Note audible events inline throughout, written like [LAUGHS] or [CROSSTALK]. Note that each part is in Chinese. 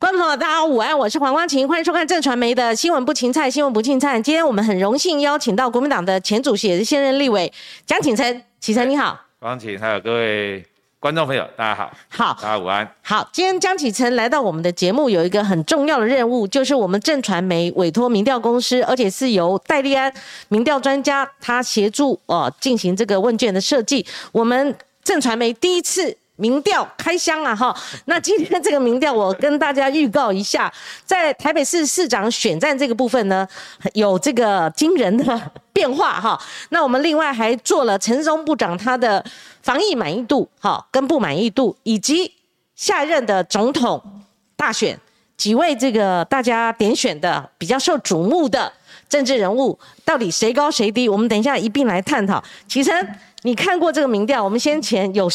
观众朋友，大家午安，我是黄光琴，欢迎收看正传媒的新闻不芹菜，新闻不芹菜。今天我们很荣幸邀请到国民党的前主席，也是现任立委江启臣，启臣你好，光琴还有各位观众朋友，大家好，好，大家午安。好，今天江启臣来到我们的节目，有一个很重要的任务，就是我们正传媒委托民调公司，而且是由戴利安民调专家他协助哦进行这个问卷的设计。我们正传媒第一次。民调开箱了哈，那今天这个民调，我跟大家预告一下，在台北市市长选战这个部分呢，有这个惊人的变化哈。那我们另外还做了陈松部长他的防疫满意度哈跟不满意度，以及下任的总统大选几位这个大家点选的比较受瞩目的政治人物，到底谁高谁低？我们等一下一并来探讨。启程，你看过这个民调？我们先前有。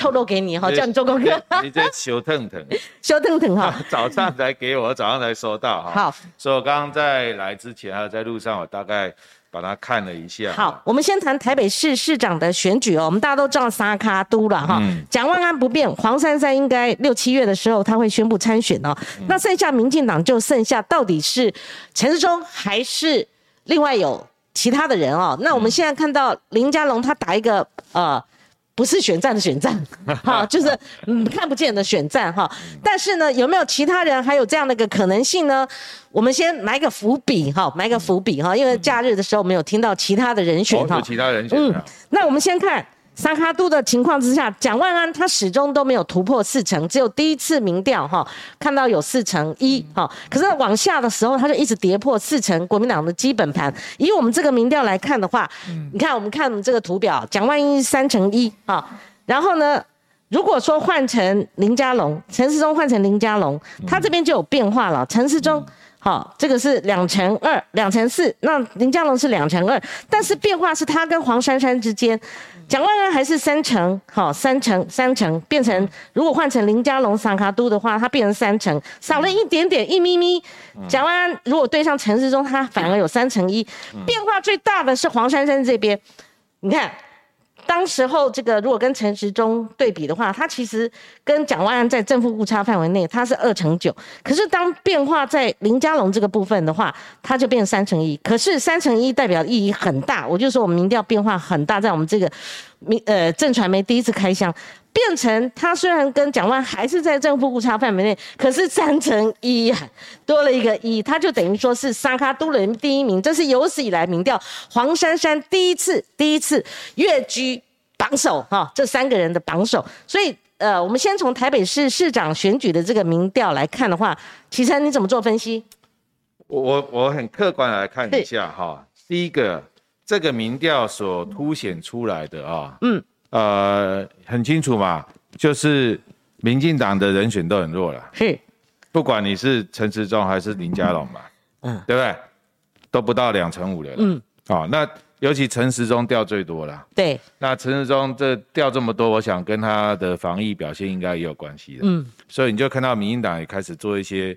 透露给你哈，叫你做功课。你在修腾腾，[LAUGHS] 修腾腾哈。[LAUGHS] 早上才给我，早上才收到哈。好，所以我刚刚在来之前，还有在路上，我大概把它看了一下。好，我们先谈台北市市长的选举哦。我们大家都知道沙卡都了哈，蒋万安不变，黄珊珊应该六七月的时候他会宣布参选哦。那剩下民进党就剩下到底是陈世忠还是另外有其他的人哦？那我们现在看到林佳龙他打一个呃。不是选战的选战，[LAUGHS] 哈，就是嗯看不见的选战哈。但是呢，有没有其他人还有这样的一个可能性呢？我们先埋个伏笔哈，埋个伏笔哈，因为假日的时候没有听到其他的人选哈。其他人选。嗯，那我们先看。三卡都的情况之下，蒋万安他始终都没有突破四成，只有第一次民调哈看到有四成一哈，可是往下的时候他就一直跌破四成，国民党的基本盘。以我们这个民调来看的话，你看我们看这个图表，蒋万安三成一哈，然后呢，如果说换成林佳龙，陈世忠换成林佳龙，他这边就有变化了，陈世忠。好，这个是两乘二，两乘四，那林佳龙是两乘二，但是变化是他跟黄珊珊之间，蒋万安还是三成，好，三成三成变成，如果换成林佳龙、桑卡都的话，他变成三成，少了一点点一咪咪。蒋万安如果对上陈世忠，他反而有三成一，变化最大的是黄珊珊这边，你看。当时候这个如果跟陈时中对比的话，他其实跟蒋万安在正负误差范围内，他是二乘九。可是当变化在林佳龙这个部分的话，他就变三乘一。可是三乘一代表意义很大，我就说我们民调变化很大，在我们这个民呃正传媒第一次开箱，变成他虽然跟蒋万还是在正负误差范围内，可是三乘一呀多了一个一，他就等于说是沙卡都人第一名，这是有史以来民调黄珊珊第一次第一次跃居。榜首哈，这三个人的榜首，所以呃，我们先从台北市市长选举的这个民调来看的话，启琛你怎么做分析？我我很客观来看一下哈，第一个这个民调所凸显出来的啊，嗯呃很清楚嘛，就是民进党的人选都很弱了，是，不管你是陈时中还是林佳龙嘛，嗯，对不对？都不到两成五的，嗯，啊那。尤其陈时中掉最多了，对。那陈时中这掉这么多，我想跟他的防疫表现应该也有关系的。嗯。所以你就看到民进党也开始做一些，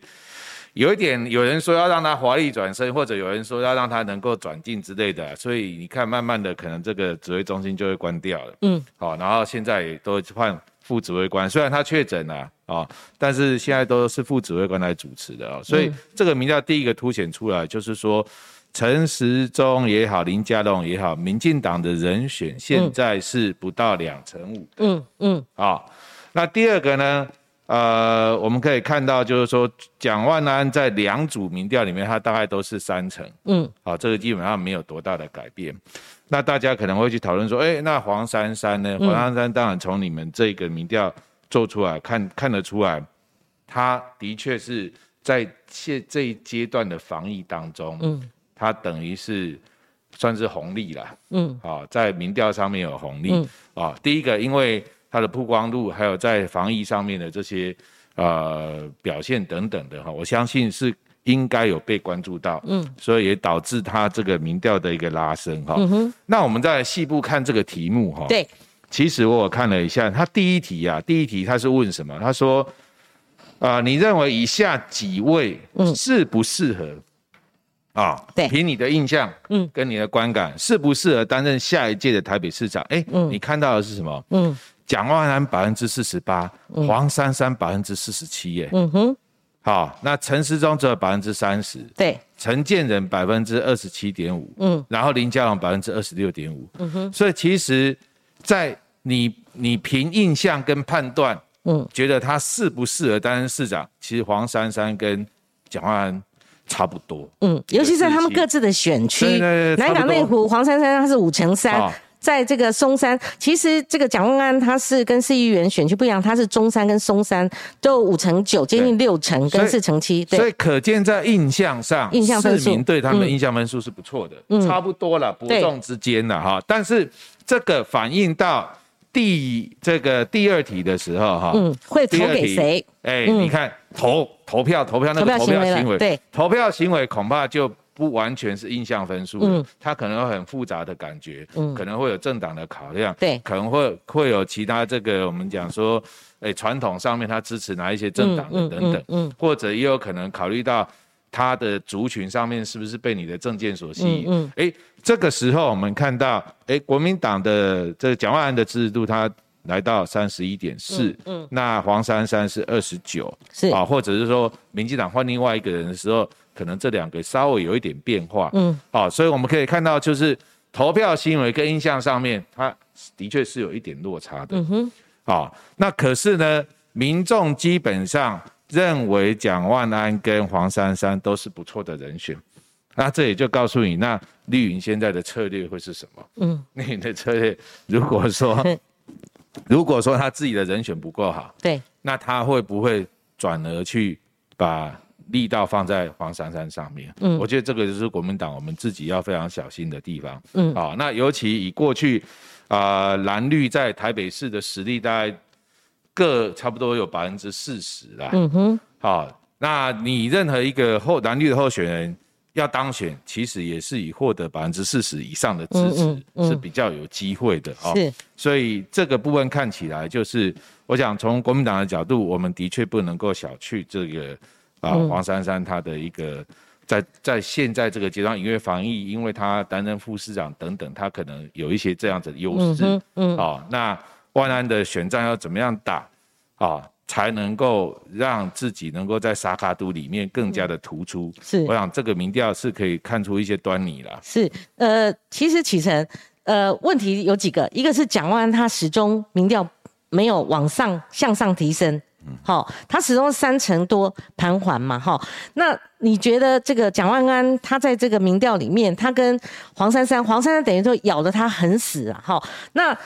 有一点有人说要让他华丽转身，或者有人说要让他能够转进之类的。所以你看，慢慢的可能这个指挥中心就会关掉了。嗯。好，然后现在也都换副指挥官，虽然他确诊了啊，但是现在都是副指挥官来主持的啊。所以这个名叫第一个凸显出来就是说。陈时中也好，林佳龙也好，民进党的人选现在是不到两成五。嗯嗯。啊，那第二个呢？呃，我们可以看到，就是说蒋万安在两组民调里面，他大概都是三成。嗯。好，这个基本上没有多大的改变。那大家可能会去讨论说，哎，那黄珊珊呢？黄珊珊当然从你们这个民调做出来看看得出来，他的确是在现这一阶段的防疫当中。嗯。他等于是算是红利了，嗯，啊，在民调上面有红利，啊，第一个因为它的曝光度，还有在防疫上面的这些呃表现等等的哈，我相信是应该有被关注到，嗯，所以也导致它这个民调的一个拉升哈。那我们再细部看这个题目哈，对，其实我看了一下，它第一题啊，第一题它是问什么？他说啊，你认为以下几位适不适合？啊，对，凭你的印象，嗯，跟你的观感，适不适合担任下一届的台北市长？哎，嗯，你看到的是什么？嗯，蒋万安百分之四十八，黄珊珊百分之四十七，耶，嗯哼，好，那陈时中只有百分之三十，对，陈建仁百分之二十七点五，嗯，然后林佳龙百分之二十六点五，嗯哼，所以其实，在你你凭印象跟判断，嗯，觉得他适不适合担任市长，其实黄珊珊跟蒋万安差不多，嗯，尤其在他们各自的选区，南港内湖黄珊珊她是五成三哦。在这个松山，其实这个蒋万安他是跟市议员选区不一样，他是中山跟松山都五成九，接近六成跟四成七，所以可见在印象上，印象分数市民对他们印象分数是不错的，嗯。差不多了，伯对仲之间了哈。但是这个反映到第这个第二题的时候哈，嗯，会投给谁？哎，嗯。你看投投票投票那个投票行为了行为，对，投票行为恐怕就不完全是印象分数了，嗯。它可能有很复杂的感觉，嗯。可能会有政党的考量，对。可能会会有其他这个我们讲说，哎，传统上面他支持哪一些政党的等等，嗯嗯。或者也有可能考虑到他的族群上面是不是被你的政见所吸引，嗯哎、这个时候我们看到，哎，国民党的这个蒋万安的支持度，他来到三十一点四，嗯，那黄珊珊是二十九，是。啊，或者是说民进党换另外一个人的时候，可能这两个稍微有一点变化，嗯，好、所以我们可以看到，就是投票行为跟印象上面，它的确是有一点落差的，嗯哼，好、那可是呢，民众基本上认为蒋万安跟黄珊珊都是不错的人选。那这也就告诉你，那绿营现在的策略会是什么？嗯，绿营的策略，如果说 [LAUGHS] 如果说他自己的人选不够好，对，那他会不会转而去把力道放在黄珊珊上面？嗯，我觉得这个就是国民党我们自己要非常小心的地方。嗯啊、那尤其以过去啊、呃蓝绿在台北市的实力，大概各差不多有百分之四十啦。嗯哼，好、那你任何一个候蓝绿的候选人要当选，其实也是以获得百分之四十以上的支持、嗯嗯嗯是比较有机会的哦。是，所以这个部分看起来就是，我想从国民党的角度，我们的确不能够小觑这个啊、嗯黄珊珊她的一个。在在现在这个阶段，因为防疫，因为她担任副市长等等，她可能有一些这样子的优势。嗯哼，嗯，哦，那万安的选战要怎么样打啊、才能够让自己能够在沙卡都里面更加的突出？是我想这个民调是可以看出一些端倪了。是，呃，其实启程，呃，问题有几个，一个是蒋万安他始终民调没有往上向上提升，好、他始终三成多盘桓嘛，哈、那你觉得这个蒋万安他在这个民调里面，他跟黄珊珊，黄珊珊等于说咬得他很死啊，哈、那。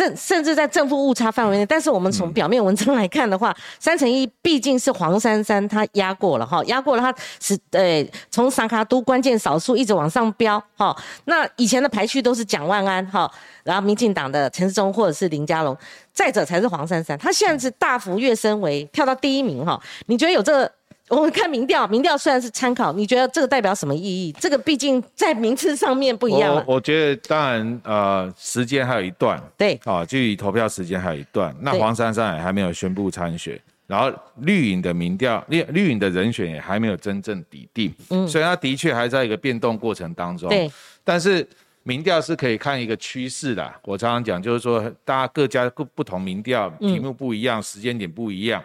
甚甚至在正负误差范围内，但是我们从表面文章来看的话，三乘一毕竟是黄珊珊她压过了哈，压过了她是呃从萨卡都关键少数一直往上飙哈。那以前的排序都是蒋万安哈，然后民进党的陈世忠或者是林佳龙，再者才是黄珊珊，她现在是大幅跃升为跳到第一名哈。你觉得有这个？我们看民调，民调虽然是参考，你觉得这个代表什么意义？这个毕竟在名次上面不一样。我我觉得当然呃，时间还有一段，对，啊，距离投票时间还有一段。那对黄珊珊也还没有宣布参选，然后绿营的民调，绿绿营的人选也还没有真正底定，嗯，所以他的确还在一个变动过程当中。对，但是民调是可以看一个趋势的。我常常讲，就是说大家各家各不同民调，题目不一样，时间点不一样，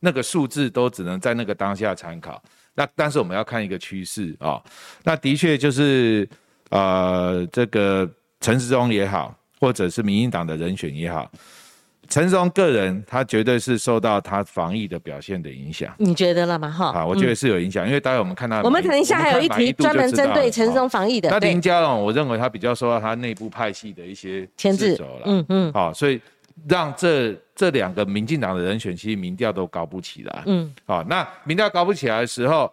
那个数字都只能在那个当下参考。那但是我们要看一个趋势啊，那的确就是呃，这个陈时中也好，或者是民进党的人选也好，陈时中个人他绝对是受到他防疫的表现的影响。你觉得了吗？哈，啊，我觉得是有影响，因为待会我们看到我们等一下还有一题专门针对陈松防疫的，那林佳龙，我认为他比较受到他内部派系的一些牵制。了，嗯嗯。好、所以让这这两个民进党的人选，其实民调都高不起来，嗯，好、那民调高不起来的时候，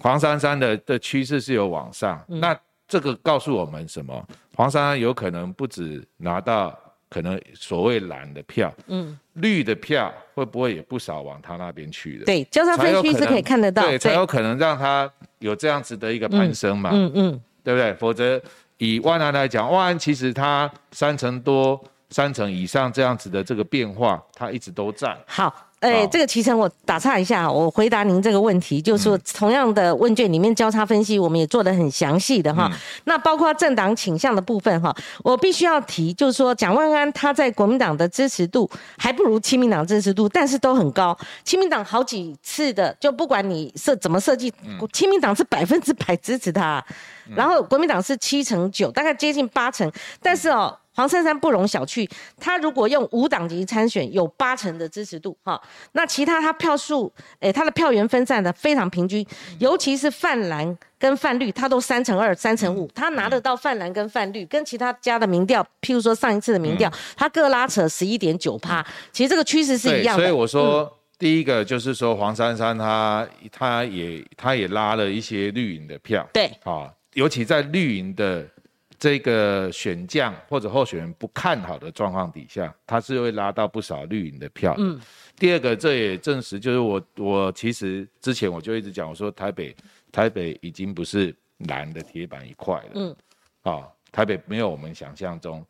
黄珊珊的的趋势是有往上，嗯那这个告诉我们什么？黄珊珊有可能不止拿到可能所谓蓝的票，嗯，绿的票会不会也不少往他那边去的？对，交叉分区是可以看得到，对，才有可能让他有这样子的一个攀升嘛，嗯嗯，对不对？否则以万安来讲，万安其实他三成多、三成以上这样子的这个变化，它一直都在。好。哎，这个其成我打岔一下，我回答您这个问题，就是说同样的问卷里面交叉分析，我们也做的很详细的哈。那包括政党倾向的部分哈，我必须要提，就是说蒋万安他在国民党的支持度还不如亲民党支持度，但是都很高。亲民党好几次的，就不管你设怎么设计，亲民党是百分之百支持他，然后国民党是七成九，大概接近八成，但是哦。黄珊珊不容小觑，他如果用无党籍参选，有八成的支持度，哈，那其他他票数，诶，他的票源分散的非常平均，尤其是泛蓝跟泛绿，他都三成二、三成五，他拿得到泛蓝跟泛绿，跟其他家的民调，譬如说上一次的民调，他各拉扯十一点九趴，其实这个趋势是一样的。所以我说，第一个就是说黄珊珊她她也她也拉了一些绿营的票，对，啊，尤其在绿营的。这个选将或者候选人不看好的状况底下，他是会拉到不少绿营的票。嗯，第二个，这也证实，就是我我其实之前我就一直讲，我说台北台北已经不是蓝的铁板一块了。嗯，啊，台北没有我们想象中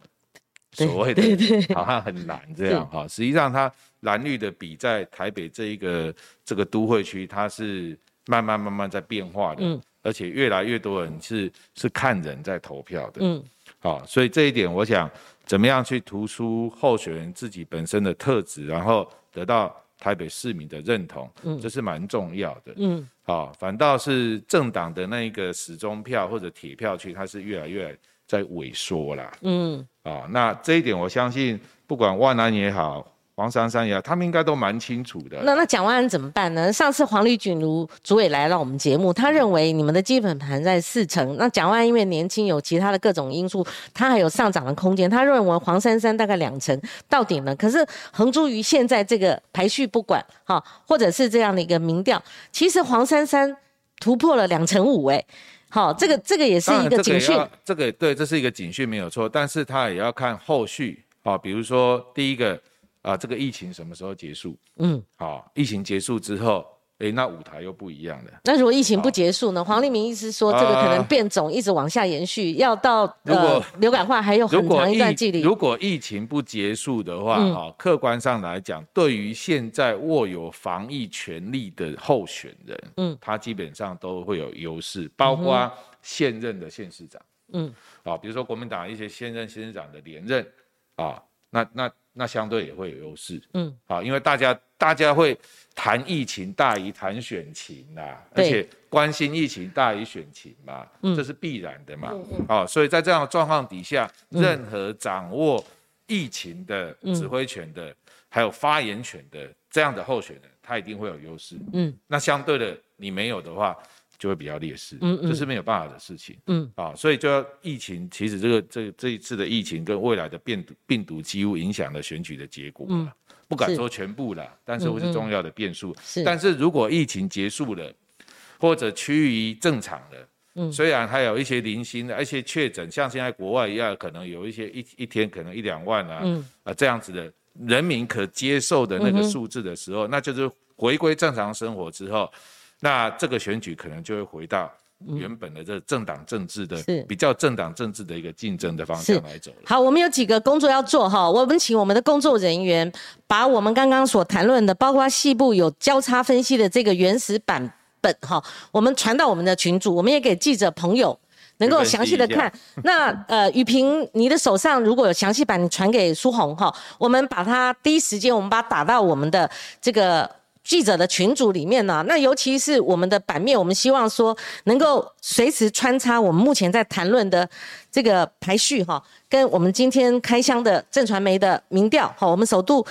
所谓的 [LAUGHS] 好像很蓝这样哈，实际上它蓝绿的比在台北这一个这个都会区，它是慢慢慢慢在变化的。嗯。而且越来越多人是是看人在投票的，嗯，好，所以这一点我想怎么样去突出候选人自己本身的特质，然后得到台北市民的认同，嗯，这是蛮重要的，嗯，好，反倒是政党的那一个始终票或者铁票区，它是越来越在萎缩啦，嗯，啊，那这一点我相信不管万安也好。黄珊珊呀，他们应该都蛮清楚的。那那蒋万安怎么办呢？上次黄丽君如主委来到我们节目，他认为你们的基本盘在四成。那蒋万安因为年轻，有其他的各种因素，他还有上涨的空间。他认为黄珊珊大概两成到顶了。可是横珠于现在这个排序不管哈，或者是这样的一个民调，其实黄珊珊突破了两成五哎，好，这个这个也是一个警讯。这个对，这是一个警讯没有错，但是他也要看后续啊，比如说第一个。啊，这个疫情什么时候结束？嗯，好，疫情结束之后，哎，那舞台又不一样了。那如果疫情不结束呢？黄立明意思说，这个可能变种一直往下延续，要到呃流感化还有很长一段距离。如果疫情不结束的话，哈，客观上来讲，对于现在握有防疫权力的候选人，嗯，他基本上都会有优势，包括现任的县市长，嗯，啊，比如说国民党一些现任县市长的连任，啊，那那。那相对也会有优势，嗯，好，因为大家大家会谈疫情大于谈选情呐，而且关心疫情大于选情嘛，这是必然的嘛，好，所以在这样的状况底下，任何掌握疫情的指挥权的，还有发言权的这样的候选人，他一定会有优势，嗯，那相对的你没有的话。就会比较劣势，嗯这是没有办法的事情，嗯。啊，所以就要疫情，其实这个这这一次的疫情跟未来的病毒病毒几乎影响了选举的结果，嗯，不敢说全部了，但是会是重要的变数。是，但是如果疫情结束了，或者趋于正常了，嗯，虽然还有一些零星的，一些确诊，像现在国外一样，可能有一些一一天可能一两万啊，嗯啊这样子的人民可接受的那个数字的时候，那就是回归正常生活之后。那这个选举可能就会回到原本的这政党政治的，比较政党政治的一个竞争的方向来走了。好，我们有几个工作要做哈，我们请我们的工作人员把我们刚刚所谈论的，包括细部有交叉分析的这个原始版本哈，我们传到我们的群组，我们也给记者朋友能够详细的看。[LAUGHS] 那呃，雨萍，你的手上如果有详细版，你传给苏红哈，我们把它第一时间我们把它打到我们的这个。记者的群组里面呢，那尤其是我们的版面，我们希望说能够随时穿插我们目前在谈论的这个排序哈，跟我们今天开箱的正传媒的民调哈，我们首度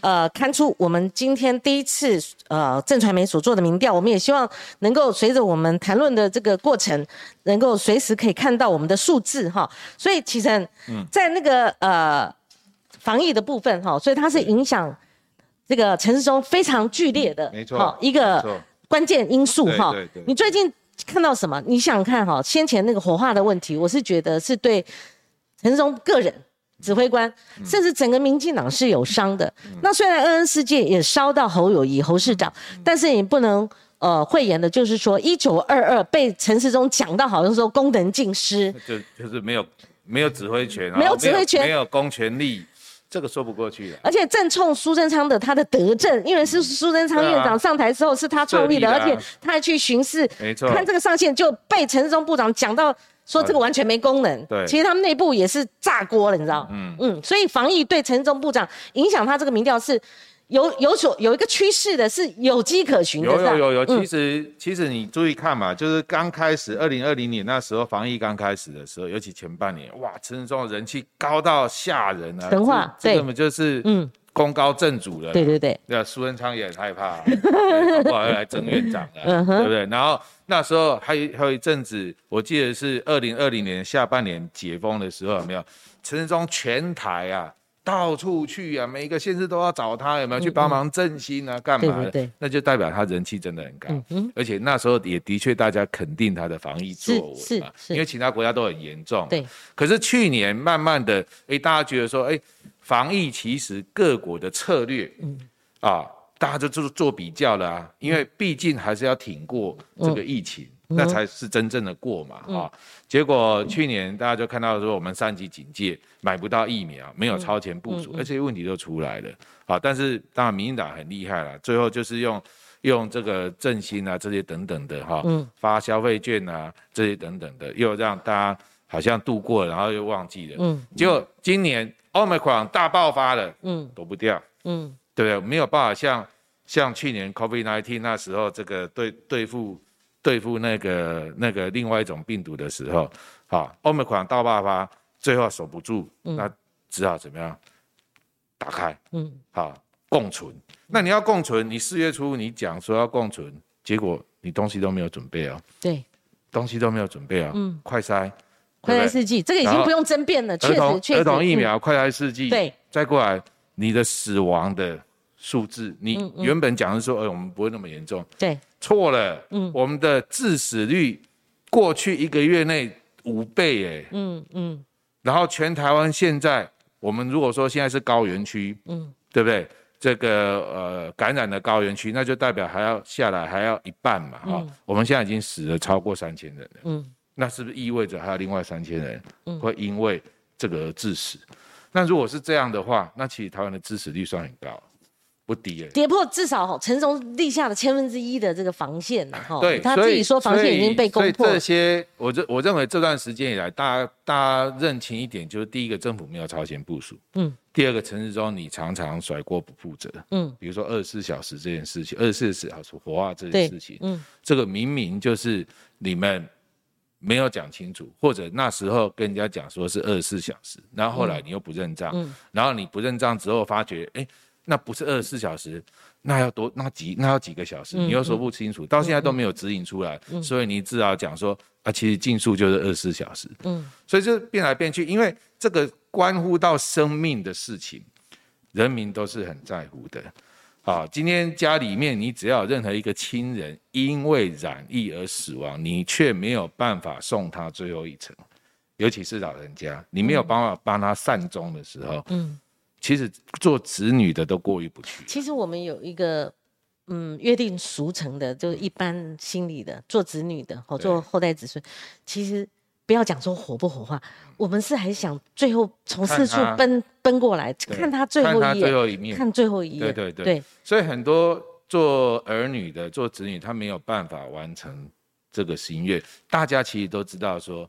呃刊出我们今天第一次呃正传媒所做的民调，我们也希望能够随着我们谈论的这个过程，能够随时可以看到我们的数字哈。所以其实，在那个呃防疫的部分哈，所以它是影响。这个城市中非常剧烈的，没错，一个关键因素哈。你最近看到什么？你想看哈？先前那个火化的问题，我是觉得是对陈世忠个人、指挥官，甚至整个民进党是有伤的。那虽然恩恩事件也烧到侯友谊侯市长，但是你不能呃讳言的，就是说一九二二被陈世忠讲到好像说功能尽失，就就是没有没有指挥权，没有指挥权，没有公权力。这个说不过去的。而且正冲苏贞昌的他的德政，因为是苏贞昌院长上台之后是他创立的，而且他还去巡视，没错，看这个上线就被陈世忠部长讲到说这个完全没功能。对，其实他们内部也是炸锅了，你知道？嗯嗯，所以防疫对陈世忠部长影响他这个民调是。有有所有一个趋势的是有迹可循的，有有有有。其实其实你注意看嘛，就是刚开始二零二零年那时候防疫刚开始的时候，尤其前半年，哇，陈时中人气高到吓人啊！神话，这根本就是嗯，功高震主了。对对对，那苏文昌也很害怕，[LAUGHS] 不好要来争院长 [LAUGHS] 了，对不对？然后那时候还有还有一阵子，我记得是二零二零年下半年解封的时候，有没有？陈时中全台啊。到处去啊，每一个县市都要找他，有没有去帮忙振兴啊？干嘛的？那就代表他人气真的很高，嗯而且那时候也的确大家肯定他的防疫作为嘛，因为其他国家都很严重。对。可是去年慢慢的，哎，大家觉得说，哎，防疫其实各国的策略，嗯，啊，大家就做做比较了啊，因为毕竟还是要挺过这个疫情。那才是真正的过嘛啊！结果去年大家就看到说，我们三级警戒买不到疫苗，没有超前部署，而且问题都出来了啊！但是当然，民进党很厉害了，最后就是用用这个振兴啊这些等等的哈，发消费券啊这些等等的，又让大家好像度过了，然后又忘记了。嗯。结果今年 Omicron 大爆发了，嗯，躲不掉，嗯，对不对？没有办法像像去年 COVID-19 那时候这个对对付。对付那个那个另外一种病毒的时候，好，欧美款大爆发，最后守不住，那只好怎么样？打开，嗯，好，共存。那你要共存，你四月初你讲说要共存，结果你东西都没有准备啊，对，东西都没有准备啊，嗯，快筛，快筛试剂，这个已经不用争辩了，确实，确实，儿童疫苗快筛试剂，对，再过来你的死亡的数字，你原本讲是说，哎，我们不会那么严重，对。错了，嗯，我们的致死率过去一个月内五倍，哎，嗯嗯，然后全台湾现在，我们如果说现在是高原区，嗯，对不对？这个呃感染的高原区，那就代表还要下来还要一半嘛，哈，我们现在已经死了超过三千人了，嗯，那是不是意味着还有另外三千人会因为这个而致死？那如果是这样的话，那其实台湾的致死率算很高。不低诶，跌破至少哈陈松立下的千分之一的这个防线了哈。对，他自己说防线已经被攻破。这些，我认我认为这段时间以来，大家大家认清一点，就是第一个政府没有超前部署，嗯。第二个陈世忠，你常常甩锅不负责，嗯。比如说二十四小时这件事情，二十四小时火化这件事情，嗯。这个明明就是你们没有讲清楚，或者那时候跟人家讲说是二十四小时，然后后来你又不认账，嗯。然后你不认账之后，发觉哎。那不是二十四小时，那要多那几那要几个小时，你又说不清楚，到现在都没有指引出来，所以你至少讲说啊，其实禁速就是二十四小时，嗯，所以就变来变去，因为这个关乎到生命的事情，人民都是很在乎的。好，今天家里面你只要有任何一个亲人因为染疫而死亡，你却没有办法送他最后一程，尤其是老人家，你没有办法帮他善终的时候，嗯。其实做子女的都过意不去。其实我们有一个嗯约定俗成的，就是一般心理的做子女的，或做后代子孙，其实不要讲说火不火化，我们是还想最后从四处奔奔过来看他最后一面，看最后一页。对对对。所以很多做儿女的、做子女，他没有办法完成这个心愿。大家其实都知道说，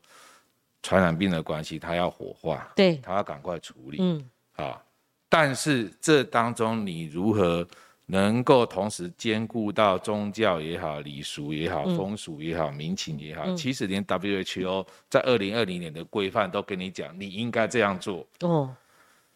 传染病的关系，他要火化，对，他要赶快处理。嗯，啊。但是这当中，你如何能够同时兼顾到宗教也好、礼俗也好、风俗也好、民情也好？其实连 WHO 在二零二零年的规范都跟你讲，你应该这样做。哦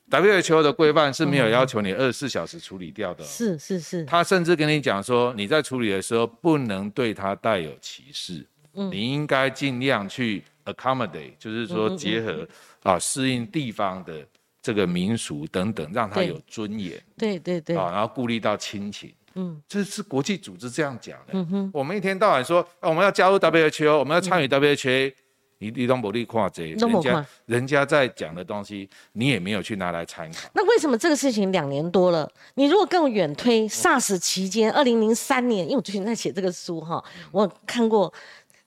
，WHO 的规范是没有要求你二十四小时处理掉的。是是是。他甚至跟你讲说，你在处理的时候不能对他带有歧视。嗯。你应该尽量去 accommodate，就是说结合啊，适应地方的。这个民俗等等，让他有尊严。对对对。啊，然后顾虑到亲情。嗯，这是国际组织这样讲的。嗯哼。我们一天到晚说，我们要加入 WHO，我们要参与 WHO，你你都不利跨这，人家人家在讲的东西，你也没有去拿来参考。那为什么这个事情两年多了？你如果更远推，SARS 期间，二零零三年，因为我最近在写这个书哈，我看过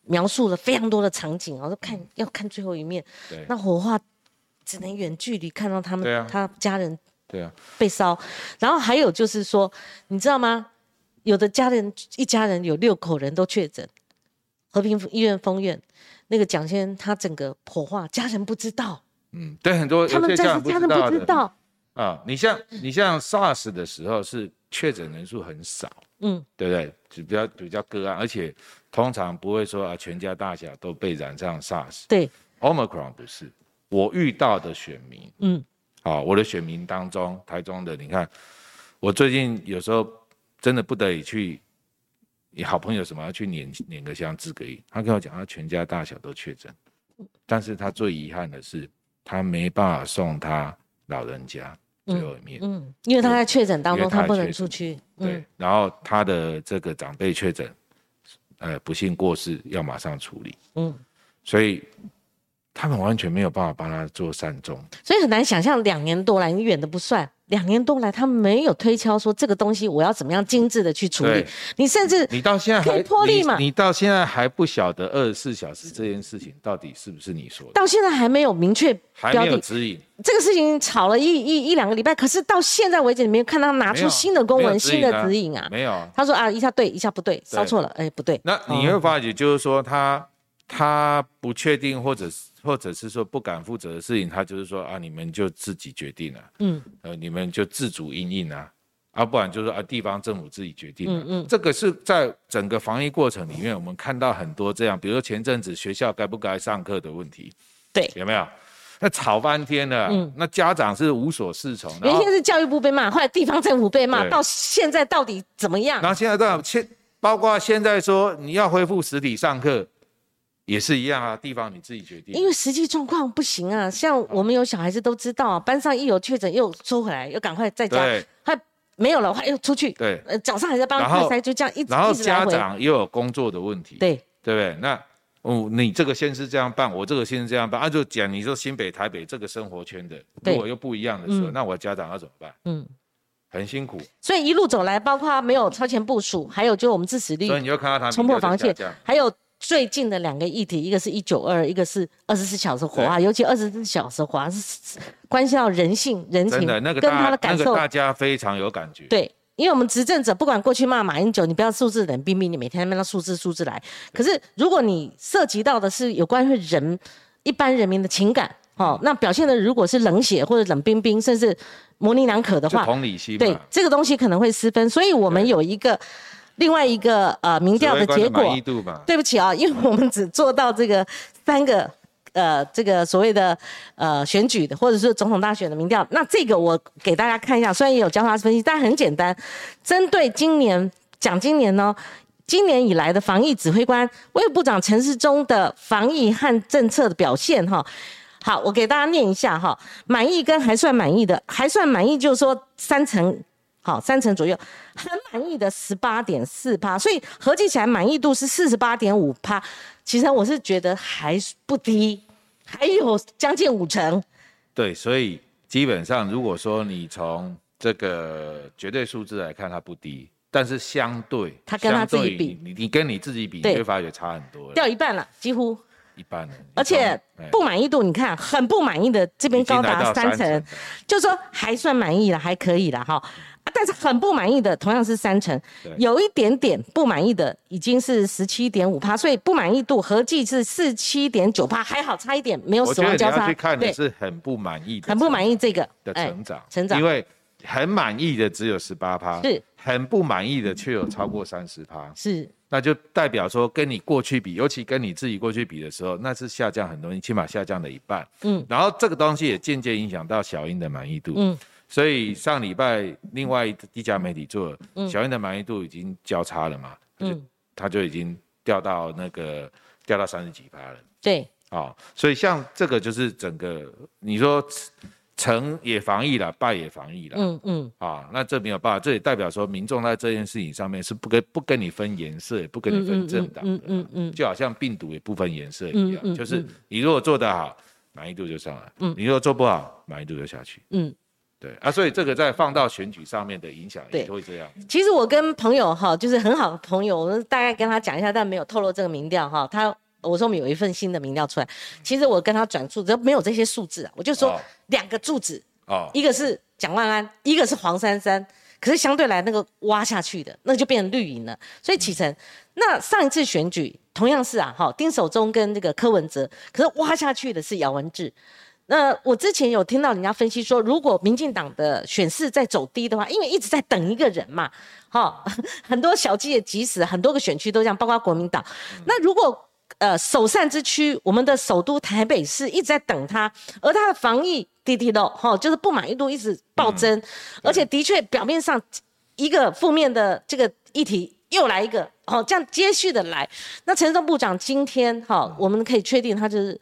描述了非常多的场景，我说看要看最后一面。对。那火化。只能远距离看到他们，他家人对啊，被烧。然后还有就是说，你知道吗？有的家人一家人有六口人都确诊，和平医院封院，那个蒋先生他整个火化，家人不知道，嗯，对，很多他们在有些家家人不知道，啊。你像你像 SARS 的时候是确诊人数很少，嗯，对不对？就比较比较个案，而且通常不会说啊全家大小都被染上 SARS。对，Omicron 不是，我遇到的选民，嗯，啊，我的选民当中，台中的，你看，我最近有时候真的不得已去，你好朋友什么要去捻捻个香治个瘾，他跟我讲，他全家大小都确诊，但是他最遗憾的是，他没办法送他老人家最后一面，嗯，因为他在确诊当中，他他不能出去，对嗯，，然后他的这个长辈确诊，呃，不幸过世，要马上处理，嗯，所以他们完全没有办法帮他做善终。所以很难想象两年多来，你远的不算，两年多来他们没有推敲说这个东西我要怎么样精致的去处理，你甚至你到现在可以还脱力嘛你，你到现在还不晓得二十四小时这件事情到底是不是你说的，到现在还没有明确还没有。指引，这个事情吵了一一一两个礼拜，可是到现在为止，你没有看他拿出新的公文、新的啊指引啊。没有。他说啊，一下对，一下不对，烧错了，哎，不对。那你会发觉，就是说他他不确定，或者是或者是说不敢负责的事情，他就是说啊，你们就自己决定了，嗯，呃，你们就自主应应啊，啊，不然就是说啊，地方政府自己决定、啊。嗯嗯。这个是在整个防疫过程里面，我们看到很多这样，比如说前阵子学校该不该上课的问题，对。有没有？那吵翻天了，嗯。那家长是无所适从，然后原先是教育部被骂，后来地方政府被骂，到现在到底怎么样？然？后现在到现，包括现在说你要恢复实体上课，也是一样啊，地方你自己决定。因为实际状况不行啊，像我们有小孩子都知道啊，班上一有确诊又收回来，又赶快在家，对。还没有了，他又出去，对，呃，早上还在帮然后快筛，就这样一直然后家长又有工作的问题，对，对不对？那哦，你这个先是这样办，我这个先是这样办，啊，就讲你说新北、台北这个生活圈的，对。如果又不一样的时候，嗯。那我家长要怎么办？嗯，很辛苦，所以一路走来，包括没有超前部署，还有就我们致死率所以你就看到他冲破防线线，还有最近的两个议题，一个是一九二，一个是二十四小时火化，尤其二十四小时火化是关系到人性、人情跟他的感受。那个大家非常有感觉。对，因为我们执政者不管过去骂马英九，你不要数字冷冰冰，你每天那边数字数字来。可是如果你涉及到的是有关于人一般人民的情感，哦，那表现的如果是冷血或者冷冰冰，甚至模棱两可的就话，同理心，对这个东西可能会失分。所以我们有一个另外一个呃民调的结果。对不起啊，因为我们只做到这个三个呃这个所谓的呃选举的或者是总统大选的民调，那这个我给大家看一下，虽然也有交叉分析，但很简单，针对今年讲今年呢。今年以来的防疫指挥官卫部长陈世忠的防疫和政策的表现，哈，好，我给大家念一下哈，满意跟还算满意的，还算满意就是说三成，好三成左右，很满意的十八点四趴，所以合计起来满意度是四十八点五趴。其实我是觉得还不低，还有将近五成。对，所以基本上如果说你从这个绝对数字来看，它不低，但是相对他跟他自己比你你跟你自己比，你对会发觉差很多，掉一半了，几乎。一般的，而且哎不满意度，你看很不满意的这边高达三成，就说还算满意了，还可以了哈。啊但是很不满意的同样是三成，有一点点不满意的已经是十七点五趴，所以不满意度合计是四七点九趴，还好差一点没有死我觉得你要去看。的，是很不满意的，很不满意这个哎的成长，成长。因为很满意的只有十八趴，是。很不满意的却有超过三十趴，是。那就代表说跟你过去比，尤其跟你自己过去比的时候，那是下降很多，你起码下降了一半。嗯，然后这个东西也间接影响到小英的满意度。嗯，所以上礼拜另外一家媒体做小英的满意度已经交叉了嘛，嗯。嗯，他就已经掉到那个掉到三十几趴了。对。啊、所以像这个就是整个你说成也防疫了，败也防疫了，嗯嗯。啊，那这没有办法，这也代表说民众在这件事情上面是不跟不跟你分颜色，也不跟你分政党的嗯嗯嗯就好像病毒也不分颜色一样，就是你如果做得好，满意度就上来；嗯。你如果做不好，满意度就下去。嗯。对啊，所以这个在放到选举上面的影响也对会这样。其实我跟朋友哈，就是很好的朋友，我大概跟他讲一下，但没有透露这个民调哈。他我说我们有一份新的民调出来，其实我跟他转述，只要没有这些数字啊，我就说哦两个柱子，哦，一个是蒋万安，一个是黄珊珊，可是相对来那个挖下去的，那就变成绿营了。所以启程，那上一次选举同样是啊，哈，丁守中跟这个柯文哲，可是挖下去的是姚文智。那我之前有听到人家分析说，如果民进党的选势在走低的话，因为一直在等一个人嘛，哈，[LAUGHS] 很多小鸡也急死，很多个选区都这样，包括国民党。那如果呃首善之区，我们的首都台北市一直在等他，而他的防疫滴滴漏，哈，就是不满意度一直暴增，而且的确表面上一个负面的这个议题又来一个，哦，这样接续的来。那陈忠部长今天哈，我们可以确定他就是。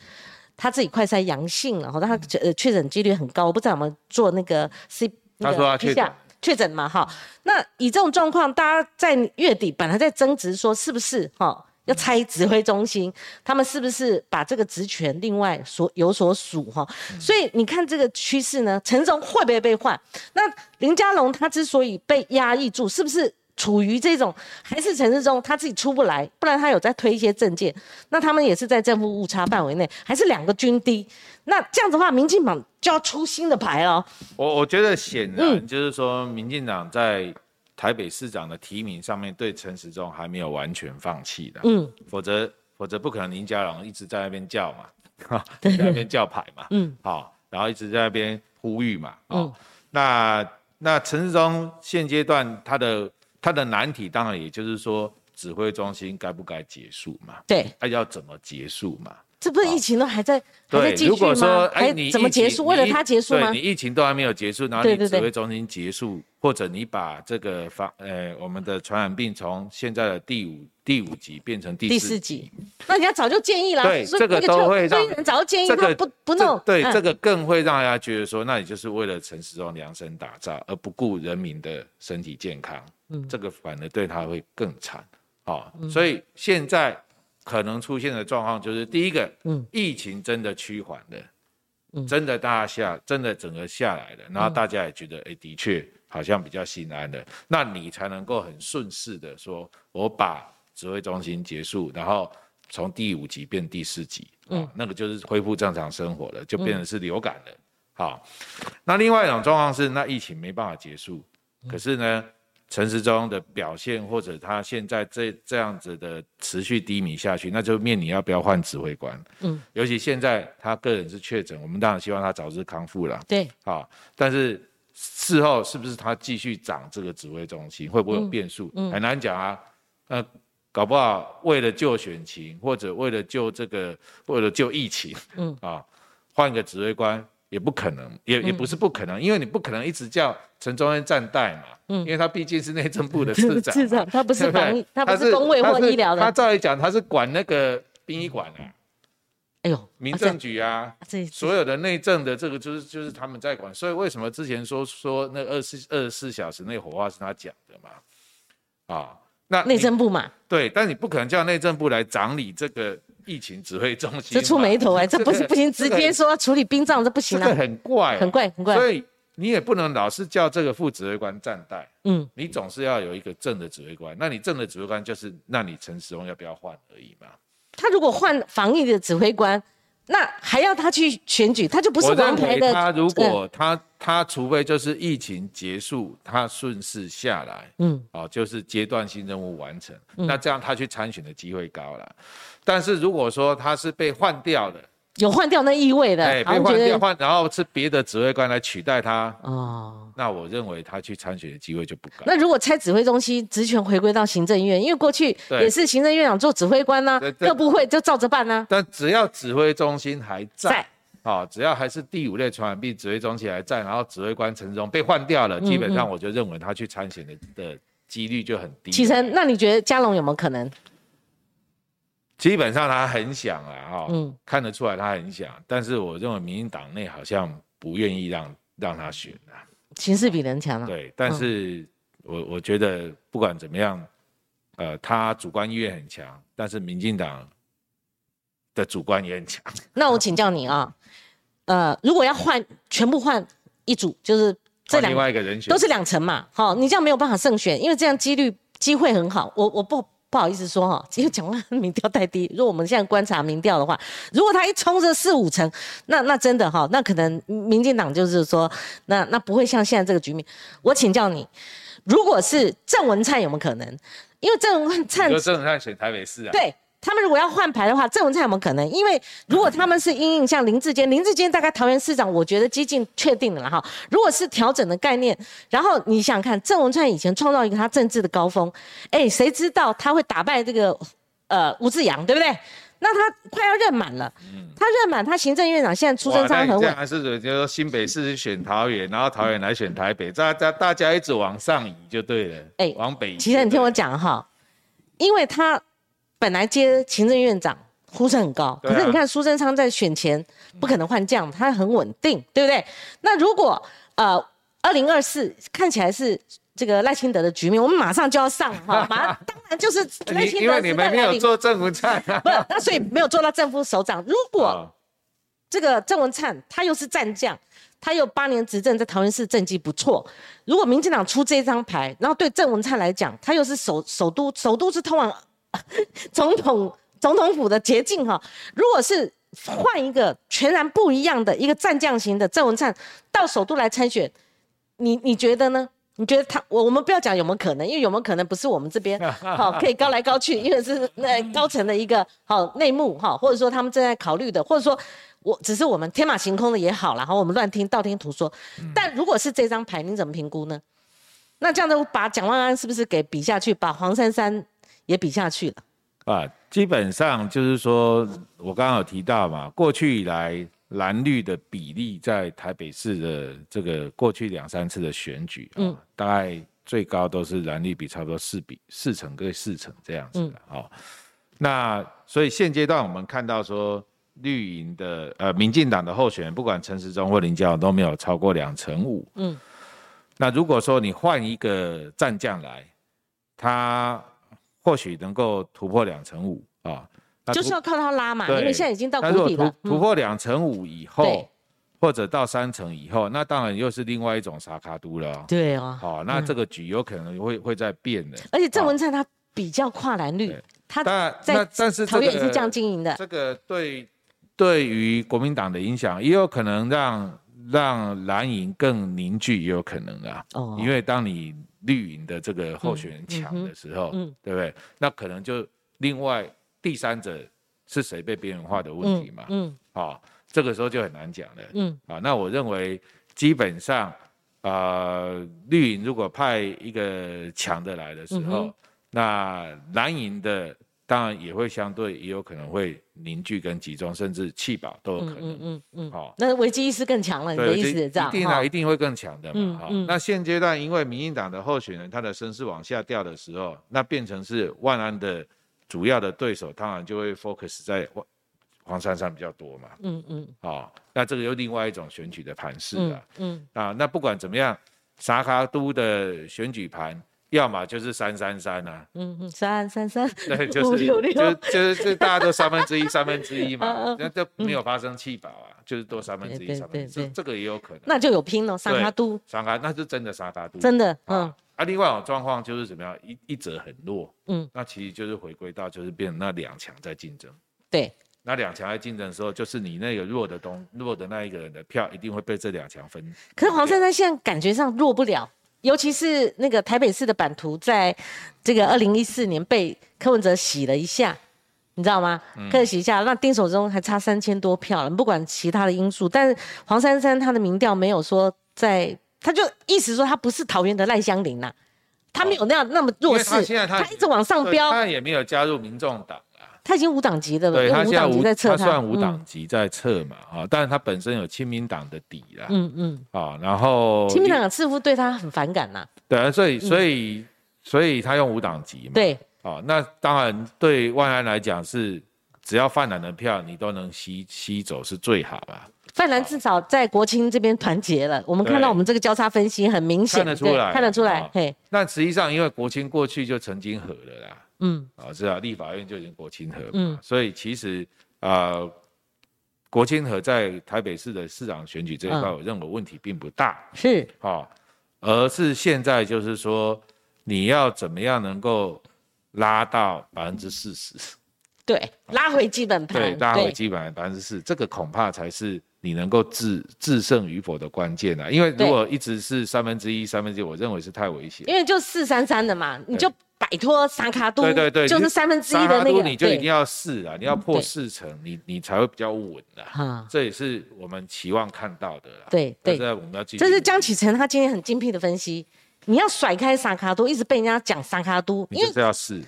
他自己快筛阳性了，哈，他呃确诊几率很高，我不知道我们做那个 C 他说确诊确诊嘛，哈，那以这种状况，大家在月底本来在争执说是不是哈要拆指挥中心，他们是不是把这个职权另外所有所属哈？所以你看这个趋势呢，陈总会不会被换？那林佳龙他之所以被压抑住，是不是？处于这种还是城市中，他自己出不来，不然他有在推一些政见，那他们也是在政府误差范围内，还是两个均低，那这样子的话，民进党就要出新的牌了。我我觉得显然就是说，民进党在台北市长的提名上面对陈时中还没有完全放弃的，嗯，否则否则不可能林佳龙一直在那边叫嘛，[LAUGHS] 在那边叫牌嘛，嗯，好，然后一直在那边呼吁嘛，嗯，那那陈时中现阶段他的。他的难题当然也就是说，指挥中心该不该结束嘛？对，他要怎么结束嘛？这不是疫情都还在还在继续吗？还怎么结束？为了他结束吗？你疫情都还没有结束，然后你指挥中心结束，或者你把这个防呃我们的传染病从现在的第五第五级变成第四级，那人家早就建议了。对，这个都会让人早就建议他不不弄。对，这个更会让大家觉得说，那你就是为了陈时中量身打造，而不顾人民的身体健康。嗯，这个反而对他会更惨。好，所以现在。可能出现的状况就是，第一个，嗯，疫情真的趋缓了，嗯，真的大家下，真的整个下来了，然后大家也觉得，哎，的确好像比较心安了，那你才能够很顺势的说，我把指挥中心结束，然后从第五级变第四级，嗯，那个就是恢复正常生活了，就变成是流感了。好，那另外一种状况是，那疫情没办法结束，可是呢？陈时中的表现，或者他现在这这样子的持续低迷下去，那就面临要不要换指挥官。嗯，尤其现在他个人是确诊，我们当然希望他早日康复了。对，好，但是事后是不是他继续掌这个指挥中心，会不会有变数？很难讲啊。那搞不好为了救选情，或者为了救这个，为了救疫情，嗯啊，换一个指挥官。也不可能，也也不是不可能，因为你不可能一直叫陈忠恩站代嘛，嗯，因为他毕竟是内政部的 [LAUGHS] 市长，市长他不是防，他不是工卫或医疗的，他照理讲他是管那个殡仪馆啊，哎呦，民政局啊，所有的内政的这个就是就是他们在管，所以为什么之前说说那二十二十四小时内火化是他讲的嘛，啊，那内政部嘛，对，但你不可能叫内政部来掌理这个。疫情指挥中心，这出眉头哎，[LAUGHS] 这不是不行，直接说处理殡葬这不行啊，这很怪，很怪，很怪。所以你也不能老是叫这个副指挥官站代，嗯，你总是要有一个正的指挥官。那你正的指挥官就是，那你陈时中要不要换而已嘛？他如果换防疫的指挥官。那还要他去选举，他就不是王牌的。他如果他他除非就是疫情结束，他顺势下来，嗯，哦，就是阶段性任务完成，那这样他去参选的机会高了。但是如果说他是被换掉的。有换掉那意味的，哎，被换掉换，然后是别的指挥官来取代他，哦，那我认为他去参选的机会就不高。那如果拆指挥中心，职权回归到行政院，因为过去也是行政院长做指挥官呢，各部会就照着办呢。但只要指挥中心还在，啊，只要还是第五类传染病指挥中心还在，然后指挥官陈忠被换掉了，基本上我就认为他去参选的的几率就很低。启程，那你觉得嘉龙有没有可能？基本上他很想啊，哈，嗯，看得出来他很想，但是我认为民进党内好像不愿意让让他选啊，形势比人强啊。对，但是我我觉得不管怎么样，呃，他主观意愿很强，但是民进党的主观也很强。[LAUGHS] 那我请教你啊，呃，如果要换全部换一组，就是这两另外一个人选都是两层嘛，好，你这样没有办法胜选，因为这样几率机会很好，我我不。不好意思说哈，因为蒋万安民调太低。如果我们现在观察民调的话，如果他一冲这四五成，那那真的哈，那可能民进党就是说，那那不会像现在这个局面。我请教你，如果是郑文灿有没有可能？因为郑文灿，就郑文灿选台北市啊？对。他们如果要换牌的话，郑文灿有没有可能？因为如果他们是因应像林志坚，林志坚大概桃园市长，我觉得接近确定了哈。如果是调整的概念，然后你想看郑文灿以前创造一个他政治的高峰，哎，谁知道他会打败这个呃吴志阳，对不对？那他快要任满了，他任满，他行政院长现在出身商很稳，还是就说新北市选桃园，然后桃园来选台北，大家大家一直往上移就对了，哎，往北移。其实你听我讲哈，因为他。本来接行政院长呼声很高，可是你看苏贞昌在选前不可能换将，他很稳定，对不对？那如果呃二零二四看起来是这个赖清德的局面，我们马上就要上哈，[LAUGHS] 马上当然就是赖清德。因为你们没有做郑文灿，[LAUGHS] 不是那所以没有做到政府首长。如果这个郑文灿他又是战将，他有八年执政在桃园市政绩不错，如果民进党出这张牌，然后对郑文灿来讲，他又是首首都，首都是通往。[LAUGHS] 总统总统府的捷径哈，如果是换一个全然不一样的一个战将型的郑文灿到首都来参选，你你觉得呢？你觉得他我我们不要讲有没有可能，因为有没有可能不是我们这边 [LAUGHS] 好可以高来高去，因为是那高层的一个好内幕哈，或者说他们正在考虑的，或者说我只是我们天马行空的也好然后我们乱听道听途说。但如果是这张牌，你怎么评估呢？那这样子把蒋万安是不是给比下去，把黄珊珊？也比下去了。啊，基本上就是说，我刚刚有提到嘛，过去以来蓝绿的比例在台北市的这个过去两三次的选举，嗯，大概最高都是蓝绿比差不多四比四成对四成这样子的，好，那所以现阶段我们看到说绿营的呃民进党的候选人，不管陈时中或林佳都没有超过两成五，嗯，那如果说你换一个战将来，他。或许能够突破两成五啊，就是要靠他拉嘛，因为现在已经到谷底了。突破两成五以后，或者到三成以后，那当然又是另外一种沙卡都了。对啊，好，那这个局有可能会会在变的。而且郑文灿他比较跨蓝绿，他在但是桃园也是这样经营的。这个对对于国民党的影响，也有可能让让蓝营更凝聚，也有可能啊。哦，因为当你。绿营的这个候选人强的时候，对不对？那可能就另外第三者是谁被边缘化的问题嘛。嗯，好，这个时候就很难讲了。嗯，啊，那我认为基本上，呃，绿营如果派一个强的来的时候，那蓝营的。当然也会相对也有可能会凝聚跟集中，甚至弃保都有可能。嗯嗯嗯。好，那危机意识更强了，你的意思是这样？一定啊，一定会更强的嘛。好，那现阶段因为民进党的候选人他的声势往下掉的时候，那变成是万安的主要的对手，当然就会 focus 在黄黄珊珊比较多嘛。嗯嗯。好，那这个又另外一种选举的盘势了。嗯。啊，那不管怎么样，沙卡都的选举盘。要么就是三三三呐，嗯嗯，三三三，[LAUGHS] 对，就是就就是这大家都三分之一三分之一嘛，那就没有发生弃保啊，就是多三分之一三分之一，这个也有可能，那就有拼了，三卡都，三卡那是真的三卡都，真的，嗯，啊，另外一种状况就是怎么样，一一折很弱，嗯，那其实就是回归到就是变成那两强在竞争，对，那两强在竞争的时候，就是你那个弱的东弱的那一个人的票一定会被这两强分，可是黄珊珊现在感觉上弱不了。尤其是那个台北市的版图，在这个二零一四年被柯文哲洗了一下，你知道吗？柯洗一下，那丁守中还差三千多票了。不管其他的因素，但是黄珊珊她的民调没有说在，他就意思说他不是桃园的赖香林呐，他没有那样那么弱势，他一直往上飙，他也没有加入民众党。他已经无党籍的了，对他现在无，他算无党籍在撤嘛，啊，但是他本身有亲民党的底啦，嗯嗯，啊，然后亲民党似乎对他很反感呐，对啊，所以所以所以他用无党籍嘛，对，啊，那当然对万安来讲是，只要泛蓝的票你都能吸吸走是最好啊。泛蓝至少在国青这边团结了，我们看到我们这个交叉分析很明显，看得出来，看得出来，嘿，那实际上因为国青过去就曾经和了啦。嗯，啊，是啊，立法院就已经国清河嘛，所以其实啊，国清河在台北市的市长选举这一块，我认为问题并不大，是。啊，而是现在就是说，你要怎么样能够拉到百分之四十，对，拉回基本盘，对，拉回基本盘百分之四，这个恐怕才是你能够制制胜与否的关键啊！因为如果一直是三分之一、三分之一，我认为是太危险。因为就四三三的嘛，你就摆脱三卡都，对对对，就是三分之一的那个，你就一定要四啊，你要破四成，你你才会比较稳的。哈，这也是我们期望看到的啦。对对，我们要记。这是江启澄他今天很精辟的分析。你要甩开萨卡都，一直被人家讲萨卡都，你就是要试。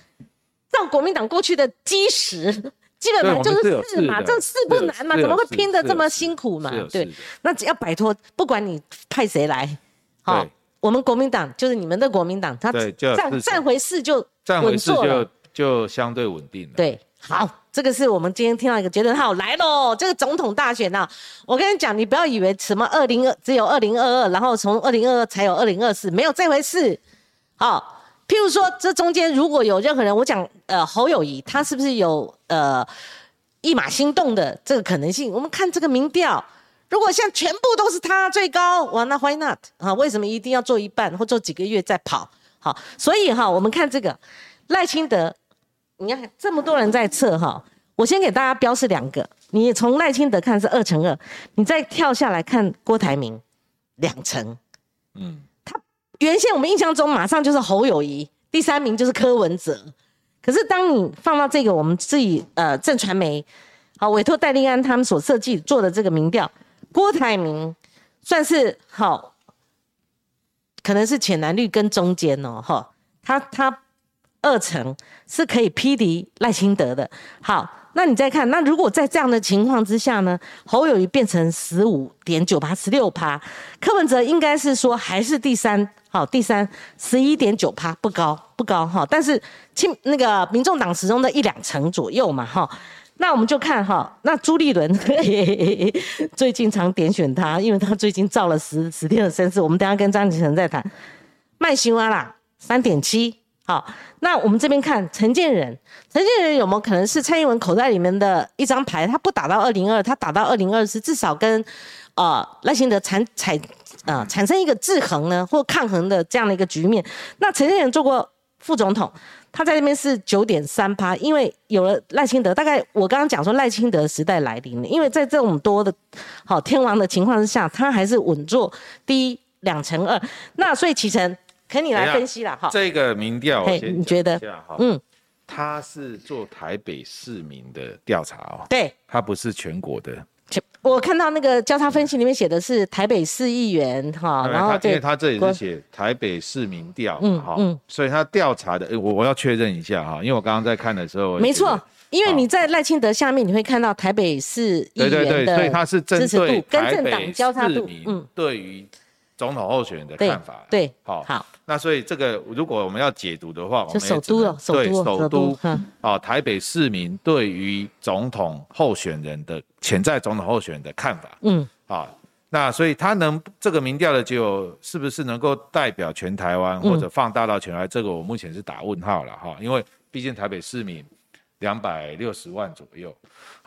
照国民党过去的基石，基本上就是四嘛，这四不难嘛，怎么会拼的这么辛苦嘛？对，那只要摆脱，不管你派谁来，好，我们国民党就是你们的国民党，他站站回事就站回四就就相对稳定了。对，好。这个是我们今天听到一个结论，好来喽！这个总统大选啊，我跟你讲，你不要以为什么二零二只有二零二二，然后从二零二二才有二零二四，没有这回事。好，譬如说这中间如果有任何人，我讲呃侯友谊，他是不是有呃一马心动的这个可能性？我们看这个民调，如果像全部都是他最高，哇，那 why not 啊？为什么一定要做一半或做几个月再跑？好，所以哈，我们看这个赖清德。你看这么多人在测哈，我先给大家标示两个。你从赖清德看是二乘二，你再跳下来看郭台铭两成。嗯，他原先我们印象中马上就是侯友谊，第三名就是柯文哲。可是当你放到这个我们自己呃正传媒好委托戴立安他们所设计做的这个民调，郭台铭算是好，可能是浅蓝绿跟中间哦哈，他他。二层是可以匹敌赖清德的。好，那你再看，那如果在这样的情况之下呢？侯友谊变成十五点九趴、十六趴，柯文哲应该是说还是第三，好，第三十一点九趴，不高不高哈。但是亲那个民众党始终在一两成左右嘛哈。那我们就看哈，那朱立伦 [LAUGHS] 最近常点选他，因为他最近造了十十天的身世。我们等下跟张启成再谈。麦新蛙啦，三点七。好，那我们这边看陈建仁，陈建仁有没有可能是蔡英文口袋里面的一张牌？他不打到二零二，他打到二零二四，至少跟呃赖清德产产呃产生一个制衡呢，或抗衡的这样的一个局面。那陈建仁做过副总统，他在那边是九点三趴，因为有了赖清德，大概我刚刚讲说赖清德时代来临了，因为在这种多的好天王的情况之下，他还是稳坐第一两成二。那所以启程。可你来分析了哈，这个民调，你觉得？嗯，他是做台北市民的调查哦，对，他不是全国的。我看到那个交叉分析里面写的是台北市议员哈，然后因为他这里是写台北市民调，嗯嗯，所以他调查的，我我要确认一下哈，因为我刚刚在看的时候，没错，因为你在赖清德下面你会看到台北市议员的，所以他是针对跟政党交叉度，嗯，对于。总统候选人的看法，对，好，好，那所以这个如果我们要解读的话，就首都了，对，首都，啊，台北市民对于总统候选人的潜在总统候选人的看法，嗯，啊，那所以他能这个民调的结果是不是能够代表全台湾或者放大到全台？这个我目前是打问号了哈，因为毕竟台北市民。两百六十万左右，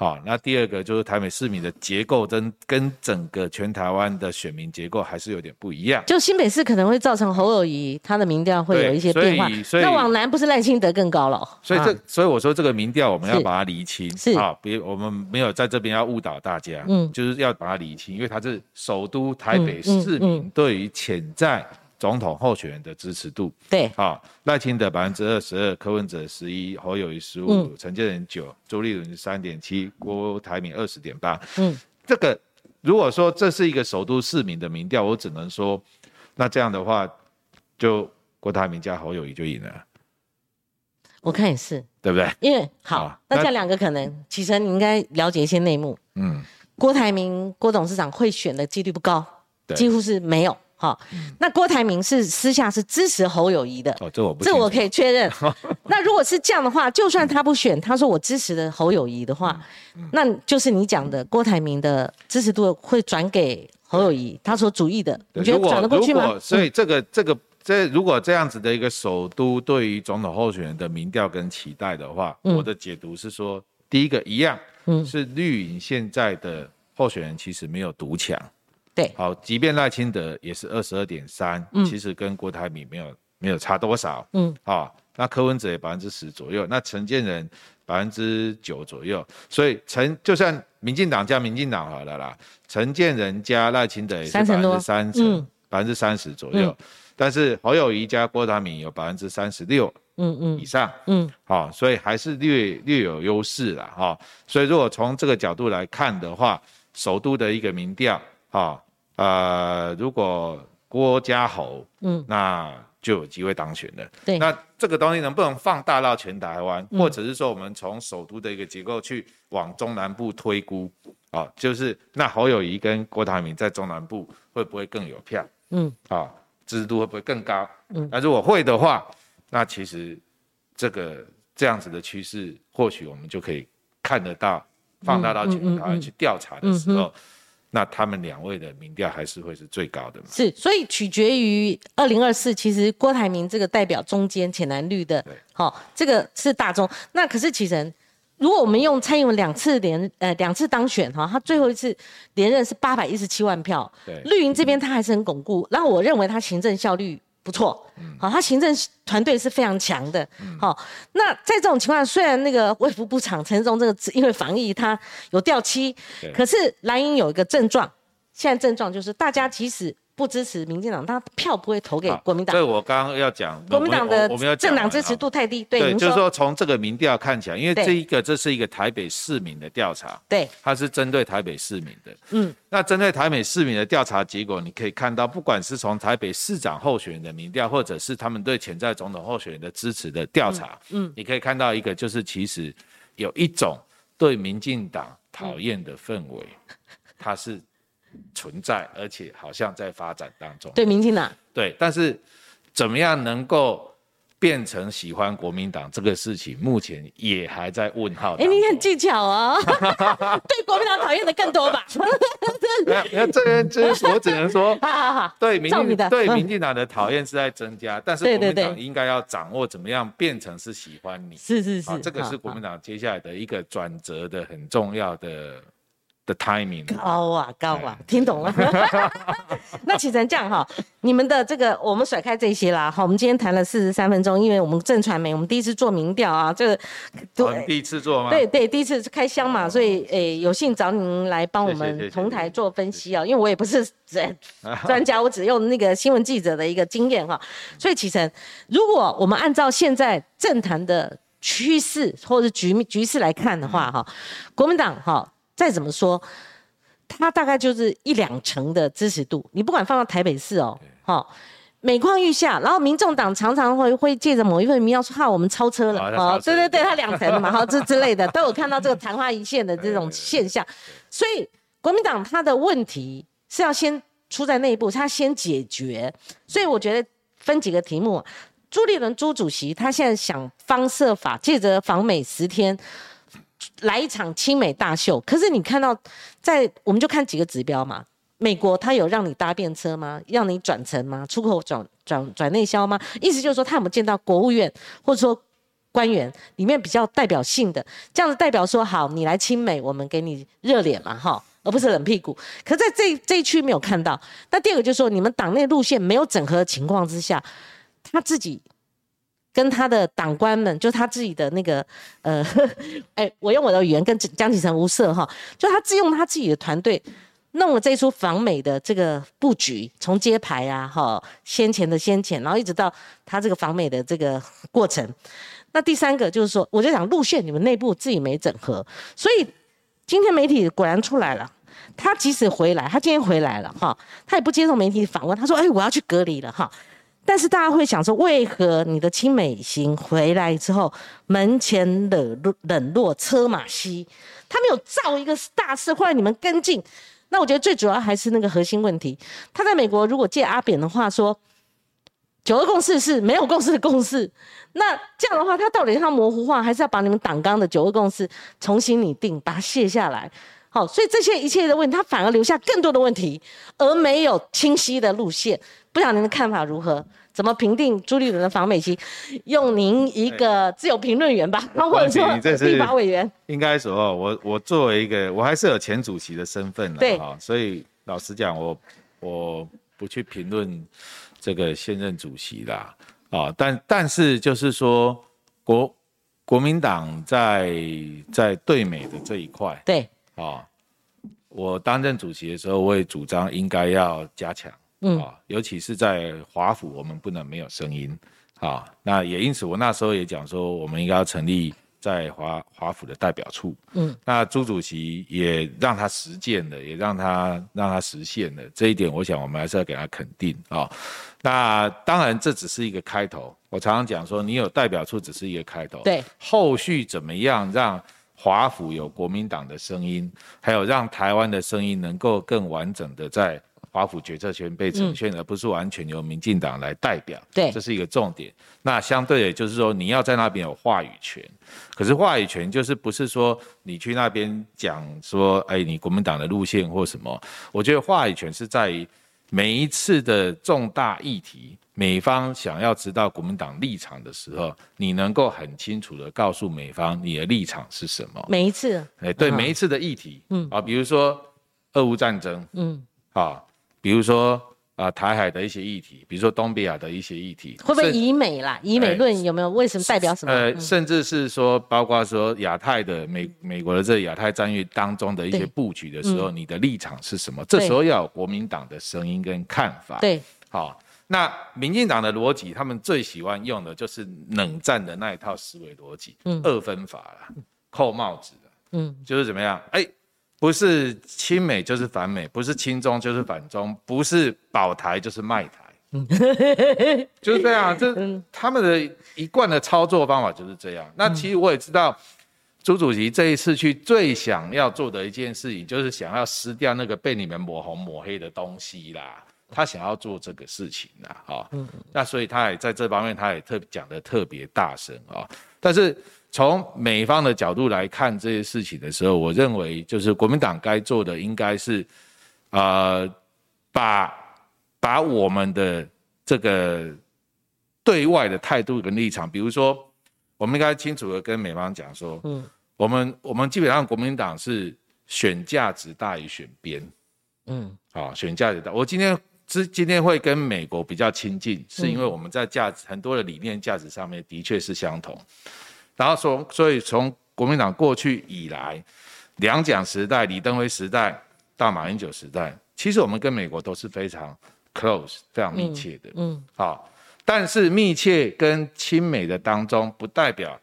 好，那第二个就是台北市民的结构跟跟整个全台湾的选民结构还是有点不一样。就新北市可能会造成侯友谊他的民调会有一些变化，那往南不是赖清德更高了？所以这所以我说这个民调我们要把它厘清，是啊，别我们没有在这边要误导大家，嗯，就是要把它厘清，因为它是首都台北市民对于潜在。总统候选人的支持度，对，好，赖清德百分之二十二，柯文哲十一，侯友谊十五，陈建仁九，周立伦三点七，郭台铭二十点八。嗯，这个如果说这是一个首都市民的民调，我只能说，那这样的话，就郭台铭加侯友谊就赢了。我看也是，对不对？因为好，那这两个可能，其实你应该了解一些内幕。嗯，郭台铭郭董事长会选的几率不高，几乎是没有。好，那郭台铭是私下是支持侯友谊的，哦，这我不，这我可以确认。[LAUGHS] 那如果是这样的话，就算他不选，他说我支持的侯友谊的话，那就是你讲的郭台铭的支持度会转给侯友谊，他所主意的，你觉得转得过去吗？所以这个这个这如果这样子的一个首都对于总统候选人的民调跟期待的话，我的解读是说，第一个一样，嗯，是绿营现在的候选人其实没有独强。对，好，即便赖清德也是二十二点三，其实跟郭台铭没有没有差多少，嗯，啊，那柯文哲也百分之十左右，那陈建仁百分之九左右，所以陈就算民进党加民进党好了啦，陈建仁加赖清德也是百分之三十，百分之三十左右，但是侯友谊加郭台铭有百分之三十六，嗯嗯。以上，嗯，好，所以还是略略有优势了哈，所以如果从这个角度来看的话，首都的一个民调，哈，呃，如果郭家侯，嗯，那就有机会当选了。对，那这个东西能不能放大到全台湾，或者是说我们从首都的一个结构去往中南部推估，啊，就是那侯友谊跟郭台铭在中南部会不会更有票？嗯，啊，支持度会不会更高？嗯，那如果会的话，那其实这个这样子的趋势，或许我们就可以看得到，放大到全台湾去调查的时候。那他们两位的民调还是会是最高的嘛？是，所以取决于二零二四，其实郭台铭这个代表中间浅蓝绿的，好，这个是大中。那可是其实，如果我们用蔡英文两次连呃两次当选哈，他最后一次连任是八百一十七万票，绿营这边他还是很巩固。然后我认为他行政效率。不错，好，他行政团队是非常强的，好，那在这种情况，虽然那个卫福部长陈忠这个因为防疫他有掉期，可是蓝营有一个症状，现在症状就是大家即使。不支持民进党，他票不会投给国民党。对，我刚刚要讲，国民党的政党支持度太低。对，就是说从这个民调看起来，因为这一个这是一个台北市民的调查，对，它是针对台北市民的。嗯，那针对台北市民的调查结果，你可以看到，不管是从台北市长候选人的民调，或者是他们对潜在总统候选人的支持的调查，嗯，你可以看到一个，就是其实有一种对民进党讨厌的氛围，它是。存在，而且好像在发展当中。对，民进党。对，但是怎么样能够变成喜欢国民党这个事情，目前也还在问号。哎，你很技巧啊！[LAUGHS] 对国民党讨厌的更多吧？没有，没有，这边这我只能说，[LAUGHS] 对民进对民进党的讨厌是在增加，但是国民党应该要掌握怎么样变成是喜欢你。是是是，这个是国民党接下来的一个转折的很重要的。的 timing 高啊高啊，听懂了。[LAUGHS] 那启成这样哈，你们的这个我们甩开这些啦。好，我们今天谈了四十三分钟，因为我们正传媒，我们第一次做民调啊，这个对第一次做吗？对对，第一次开箱嘛，所以诶有幸找您来帮我们同台做分析啊，因为我也不是专 [LAUGHS] 专家，我只用那个新闻记者的一个经验哈。所以启成，如果我们按照现在政坛的趋势或者局局势来看的话哈，国民党哈。再怎么说，他大概就是一两成的支持度。你不管放到台北市哦，哈，每况愈下。然后民众党常常会会借着某一份民调说：“哈，我们超车了。”哦，对对对，他两成嘛，哈，这 [LAUGHS] 之类的都有看到这个昙花一现的这种现象。所以国民党他的问题是要先出在内部，他先解决。所以我觉得分几个题目，朱立伦朱主席他现在想方设法借着访美十天。来一场亲美大秀，可是你看到，在我们就看几个指标嘛。美国他有让你搭便车吗？让你转乘吗？出口转转转内销吗？意思就是说，他有没有见到国务院或者说官员里面比较代表性的，这样子代表说好，你来亲美，我们给你热脸嘛，哈，而不是冷屁股。可在这这一区没有看到。那第二个就是说，你们党内路线没有整合的情况之下，他自己。跟他的党官们，就他自己的那个，呃，[LAUGHS] 哎，我用我的语言跟江启臣无涉哈，就他自用他自己的团队弄了这出访美的这个布局，从揭牌啊，哈，先前的先前，然后一直到他这个访美的这个过程。那第三个就是说，我就讲路线，你们内部自己没整合，所以今天媒体果然出来了，他即使回来，他今天回来了哈，他也不接受媒体访问，他说，哎，我要去隔离了哈。但是大家会想说，为何你的亲美行回来之后，门前冷落冷落车马稀？他没有造一个大事，或者你们跟进？那我觉得最主要还是那个核心问题。他在美国如果借阿扁的话说，九二共识是没有共识的共识，那这样的话，他到底是要模糊化，还是要把你们党纲的九二共识重新拟定，把它卸下来？好，所以这些一切的问题，他反而留下更多的问题，而没有清晰的路线。不晓得您的看法如何？怎么评定朱立伦的访美期？用您一个自由评论员吧，或者说立法委员。应该说，我我作为一个，我还是有前主席的身份的，对所以老实讲，我我不去评论这个现任主席啦。啊，但但是就是说国国民党在在对美的这一块，对，啊，我担任主席的时候，我也主张应该要加强，嗯啊，尤其是在华府，我们不能没有声音，啊，那也因此我那时候也讲说，我们应该要成立在华华府的代表处，嗯，那朱主席也让他实践了，也让他让他实现了这一点，我想我们还是要给他肯定啊。那当然这只是一个开头，我常常讲说，你有代表处只是一个开头，对，后续怎么样让？华府有国民党的声音，还有让台湾的声音能够更完整的在华府决策权被呈现，而不是完全由民进党来代表。对，这是一个重点。那相对的，就是说你要在那边有话语权。可是话语权就是不是说你去那边讲说，哎，你国民党的路线或什么？我觉得话语权是在于每一次的重大议题。美方想要知道国民党立场的时候，你能够很清楚的告诉美方你的立场是什么？每一次，哎，对，每一次的议题，嗯啊，比如说俄乌战争，嗯啊，比如说啊台海的一些议题，比如说东北亚的一些议题，会不会以美啦？以美论有没有？为什么代表什么？呃，甚至是说，包括说亚太的美美国的这亚太战略当中的一些布局的时候，你的立场是什么？这时候要有国民党的声音跟看法。对，好。那民进党的逻辑，他们最喜欢用的就是冷战的那一套思维逻辑，嗯二分法了，扣帽子的，嗯，就是怎么样？哎，不是亲美就是反美，不是亲中就是反中，不是保台就是卖台，嗯，[LAUGHS] 就是这样，这他们的一贯的操作方法就是这样。那其实我也知道，朱主席这一次去最想要做的一件事情，就是想要撕掉那个被你们抹红抹黑的东西啦。他想要做这个事情啦，哈，那所以他也在这方面，他也特讲的特别大声啊。但是从美方的角度来看这些事情的时候，我认为就是国民党该做的应该是，呃，把把我们的这个对外的态度跟立场，比如说，我们应该清楚的跟美方讲说，嗯，我们我们基本上国民党是选价值大于选边，嗯，好，选价值大。我今天。之今天会跟美国比较亲近，是因为我们在价值很多的理念价值上面的确是相同。然后从所以从国民党过去以来，两蒋时代、李登辉时代到马英九时代，其实我们跟美国都是非常 close、非常密切的。嗯，好，但是密切跟亲美的当中，不代表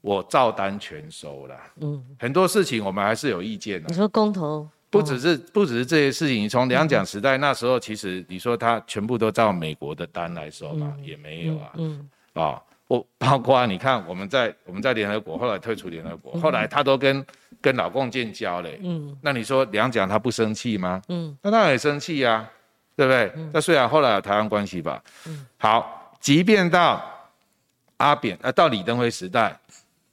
我照单全收了。嗯，很多事情我们还是有意见的。你说公投？不只是不只是这些事情，从两蒋时代那时候，其实你说他全部都照美国的单来收嘛，也没有啊。嗯。啊，我 [LAUGHS] 包括你看，我们在我们在联合国，后来退出联合国，后来他都跟跟老共建交嘞。嗯。那你说两蒋他不生气吗？嗯。那他也生气呀，对不对？那虽然后来有台湾关系吧。嗯。好，即便到阿扁啊，到李登辉时代，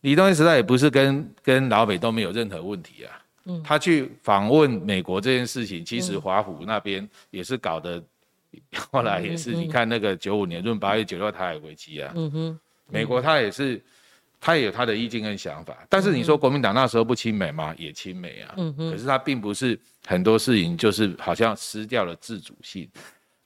李登辉时代也不是跟跟老北都没有任何问题啊。他去访问美国这件事情，其实华府那边也是搞的，后来也是你看那个九五年闰八月九六台海危机啊，嗯哼，美国他也是，他也有他的意见跟想法，但是你说国民党那时候不亲美吗？也亲美啊，嗯哼，可是他并不是很多事情就是好像失掉了自主性。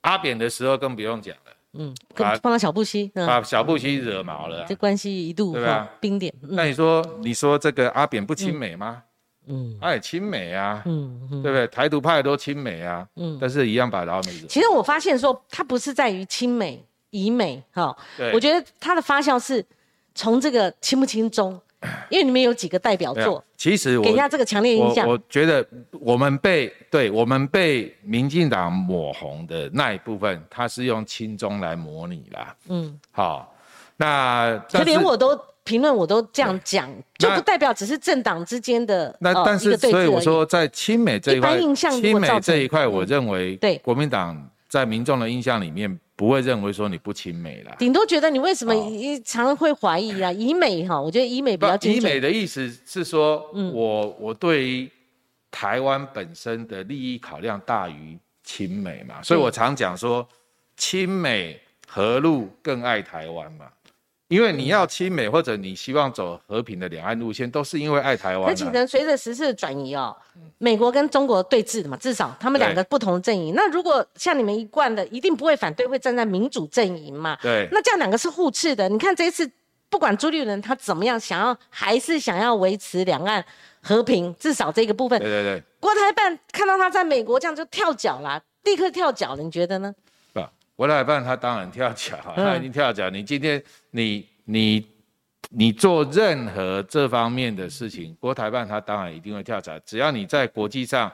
阿扁的时候更不用讲了，嗯，放到小布希，把小布希惹毛了，这关系一度对吧？冰点。那你说你说这个阿扁不亲美吗？嗯，他也亲美啊，嗯，对不对？台独派都亲美啊，嗯，但是一样把老美。其实我发现说，他不是在于亲美、以美，哈，对，我觉得它的发酵是从这个亲不亲中，[CLEARS THROAT] 因为你们有几个代表作，其实给下这个强烈印象。我觉得我们被对我们被民进党抹红的那一部分，它是用亲中来模拟啦，嗯，好，那可连我都。评论我都这样讲，就不代表只是政党之间的那但是所以我说在亲美这一块，亲美这一块，我认为对。国民党在民众的印象里面不会认为说你不亲美啦，顶多觉得你为什么一常会怀疑啊？以美哈，我觉得以美比较以美的意思是说，我我对于台湾本身的利益考量大于亲美嘛，所以我常讲说亲美何路更爱台湾嘛。因为你要亲美或者你希望走和平的两岸路线，都是因为爱台湾、而且呢，随着时事的转移哦，美国跟中国对峙的嘛，至少他们两个不同阵营。那如果像你们一贯的，一定不会反对，会站在民主阵营嘛？对。那这样两个是互斥的。你看这一次，不管朱立伦他怎么样，想要还是想要维持两岸和平，至少这个部分。对对对。国台办看到他在美国这样就跳脚啦，立刻跳脚了，你觉得呢？不，国台办他当然跳脚，他已经跳脚。你今天你你。你做任何这方面的事情，国台办他当然一定会调查。只要你在国际上，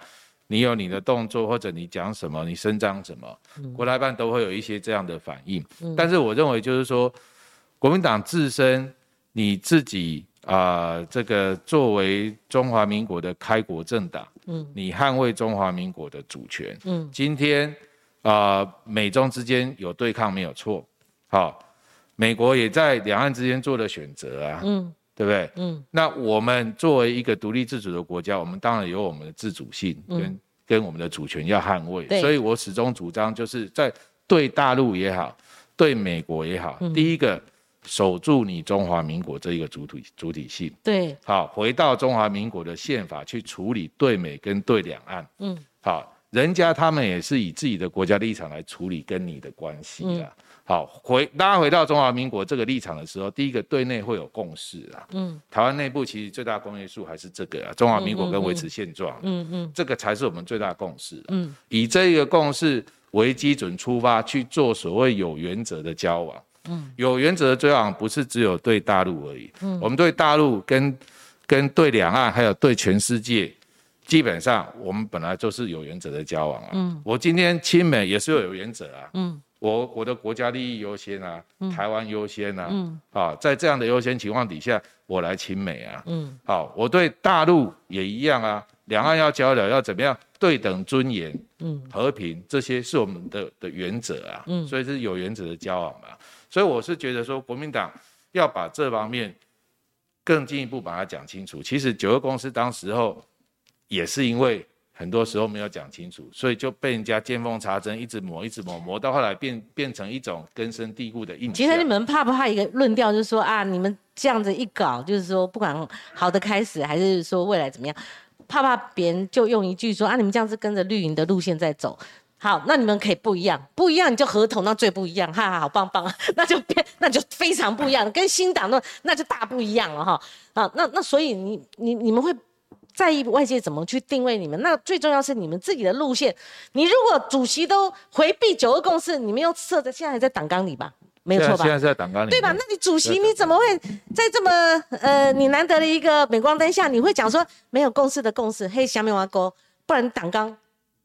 你有你的动作或者你讲什么，你声张什么，国台办都会有一些这样的反应。但是我认为就是说，国民党自身你自己啊，这个作为中华民国的开国政党，嗯，你捍卫中华民国的主权，嗯，今天啊，美中之间有对抗没有错，好。美国也在两岸之间做了选择啊，嗯，对不对？嗯，那我们作为一个独立自主的国家，我们当然有我们的自主性跟跟我们的主权要捍卫。所以我始终主张就是在对大陆也好，对美国也好，第一个守住你中华民国这一个主体主体性。对，好，回到中华民国的宪法去处理对美跟对两岸。嗯，好，人家他们也是以自己的国家立场来处理跟你的关系的。好，回拉回到中华民国这个立场的时候，第一个对内会有共识啊。嗯，台湾内部其实最大公约数还是这个啊，中华民国跟维持现状。嗯嗯，这个才是我们最大共识。嗯，以这一个共识为基准出发去做所谓有原则的交往。嗯，有原则的交往不是只有对大陆而已。嗯，我们对大陆跟跟对两岸还有对全世界，基本上我们本来就是有原则的交往啊。嗯，我今天亲美也是有原则啊。嗯。我我的国家利益优先啊，台湾优先啊，嗯。啊，在这样的优先情况底下，我来亲美啊，嗯。好，我对大陆也一样啊，两岸要交流要怎么样对等尊严，和平这些是我们的的原则啊，嗯。所以是有原则的交往嘛，所以我是觉得说国民党要把这方面更进一步把它讲清楚。其实九二公司当时候也是因为。很多时候没有讲清楚，所以就被人家见缝插针，一直磨，一直磨，磨到后来变变成一种根深蒂固的印象。其实你们怕不怕一个论调，就是说啊，你们这样子一搞，就是说不管好的开始，还是说未来怎么样，怕怕别人就用一句说啊，你们这样子跟着绿营的路线在走，好，那你们可以不一样，不一样你就合同，那最不一样，哈哈，好棒棒，那就变，[LAUGHS] 那就非常不一样，跟新党那那就大不一样了哈。啊，那那所以你你你们会。在意外界怎么去定位你们？那最重要是你们自己的路线。你如果主席都回避九二共识，你们又设在现在还在党纲里吧？没有错吧？现在是在党纲里，对吧？那你主席你怎么会在这么呃你难得的一个镁光灯下，你会讲说没有共识的共识？嘿，下面挖沟，不然党纲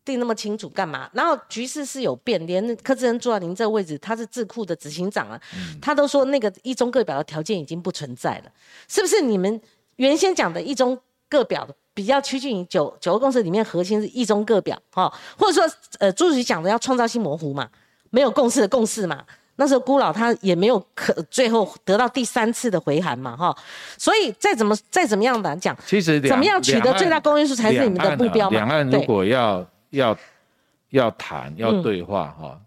定那么清楚干嘛？然后局势是有变，连柯志恩坐在您这个位置，他是智库的执行长啊，他都说那个一中各表的条件已经不存在了，是不是？你们原先讲的一中。各表的比较趋近于九九个共识里面核心是一中各表哈，或者说呃朱主席讲的要创造性模糊嘛，没有共识的共识嘛，那时候孤老他也没有可最后得到第三次的回函嘛哈，所以再怎么再怎么样的讲，其实怎么样取得最大公约数才是你们的目标嘛？两岸如果要要要谈要对话哈，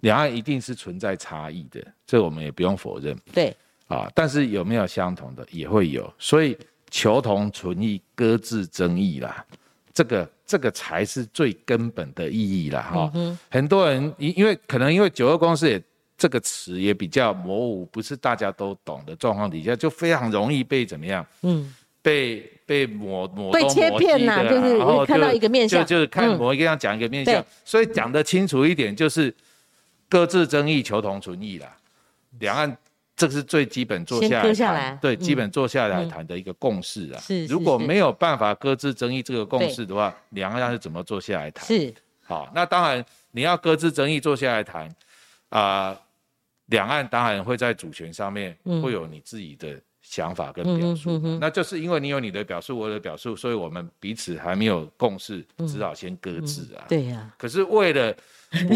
两岸一定是存在差异的，这我们也不用否认。对啊，但是有没有相同的也会有，所以。求同存异，搁置争议啦，这个这个才是最根本的意义啦。哈。很多人因因为可能因为九二共识也这个词也比较模糊，不是大家都懂的状况底下，就非常容易被怎么样？嗯，被被抹抹被切片呐，就是看到一个面相，就就是看某一个样讲一个面相，所以讲得清楚一点，就是各自争议，求同存异啦，两岸。这是最基本坐下来谈，对，基本坐下来谈的一个共识啊。是，如果没有办法搁置争议这个共识的话，两岸是怎么坐下来谈？是，好，那当然你要搁置争议坐下来谈，啊，两岸当然会在主权上面会有你自己的想法跟表述，那就是因为你有你的表述，我的表述，所以我们彼此还没有共识，只好先搁置啊。对呀。可是为了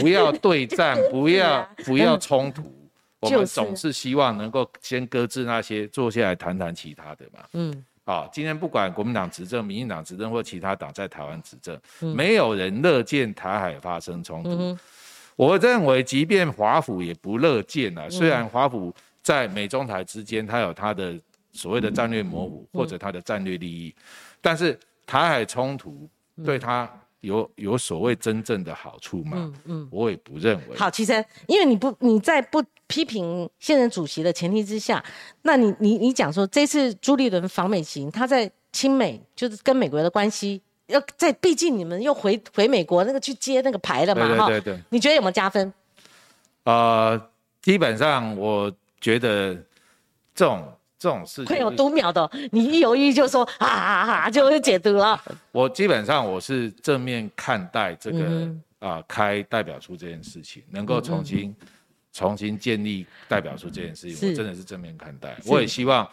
不要对战，[LAUGHS] 不要不要冲突。我们总是希望能够先搁置那些，坐下来谈谈其他的嘛。嗯，好，今天不管国民党执政、民进党执政或其他党在台湾执政，没有人乐见台海发生冲突。我认为，即便华府也不乐见啊。虽然华府在美中台之间，它有它的所谓的战略模糊或者它的战略利益，但是台海冲突对它有有所谓真正的好处吗？嗯嗯，我也不认为。好，其实因为你不你在不批评现任主席的前提之下，那你你你讲说这次朱立伦访美行，他在亲美就是跟美国的关系。要在，毕竟你们又回回美国那个去接那个牌了嘛，哈，对对对，你觉得有没有加分？呃，基本上我觉得这种这种事情会有读秒的，你一犹豫就说啊啊啊，就会 [LAUGHS] 解读了。我基本上我是正面看待这个啊开代表处这件事情，能够重新重新建立代表处这件事情，我真的是正面看待。我也希望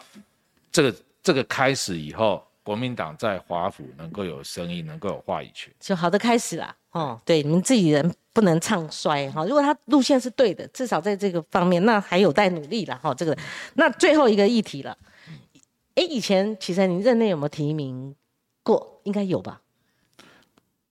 这个这个开始以后。国民党在华府能够有声音，能够有话语权，就好的开始啦。哦，对，你们自己人不能唱衰哈。如果他路线是对的，至少在这个方面，那还有待努力了哈。这个，那最后一个议题了。哎，以前其实你任内有没有提名过？应该有吧？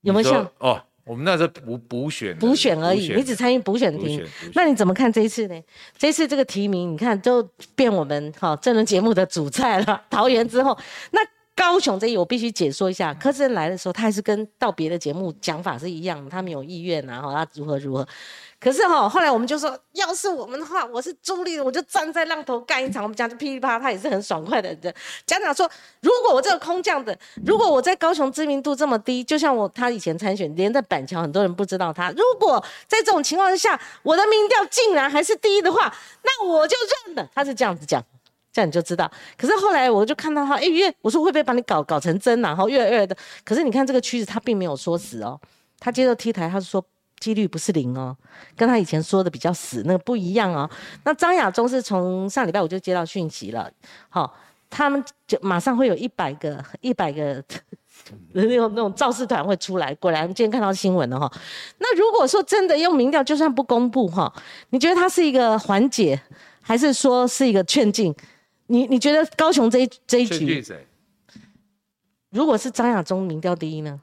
有没有像哦？我们那是补补选，补选而已。你只参与补选提名，那你怎么看这一次呢？这次这个提名，你看都变我们哈真人节目的主菜了。桃园之后，那。高雄这一我必须解说一下，柯志恩来的时候，他还是跟到别的节目讲法是一样，他没有意愿然后他如何如何。可是哈，后来我们就说，要是我们的话，我是朱立，我就站在浪头干一场。我们讲就噼里啪啦，他也是很爽快的人。讲讲说，如果我这个空降的，如果我在高雄知名度这么低，就像我他以前参选，连在板桥很多人不知道他。如果在这种情况下，我的民调竟然还是第一的话，那我就认了。他是这样子讲。这样你就知道。可是后来我就看到他，哎，越我说会不会把你搞搞成真，然后越来越的。可是你看这个趋势，他并没有说死哦。他接受 T 台，他是说几率不是零哦，跟他以前说的比较死那个不一样哦。那张亚中是从上礼拜我就接到讯息了，好，他们就马上会有一百个一百个 [LAUGHS] 那种那种造势团会出来。果然今天看到新闻了哈。那如果说真的用民调，就算不公布哈，你觉得它是一个缓解，还是说是一个劝进？你你觉得高雄这一这一局，如果是张亚中民调第一呢？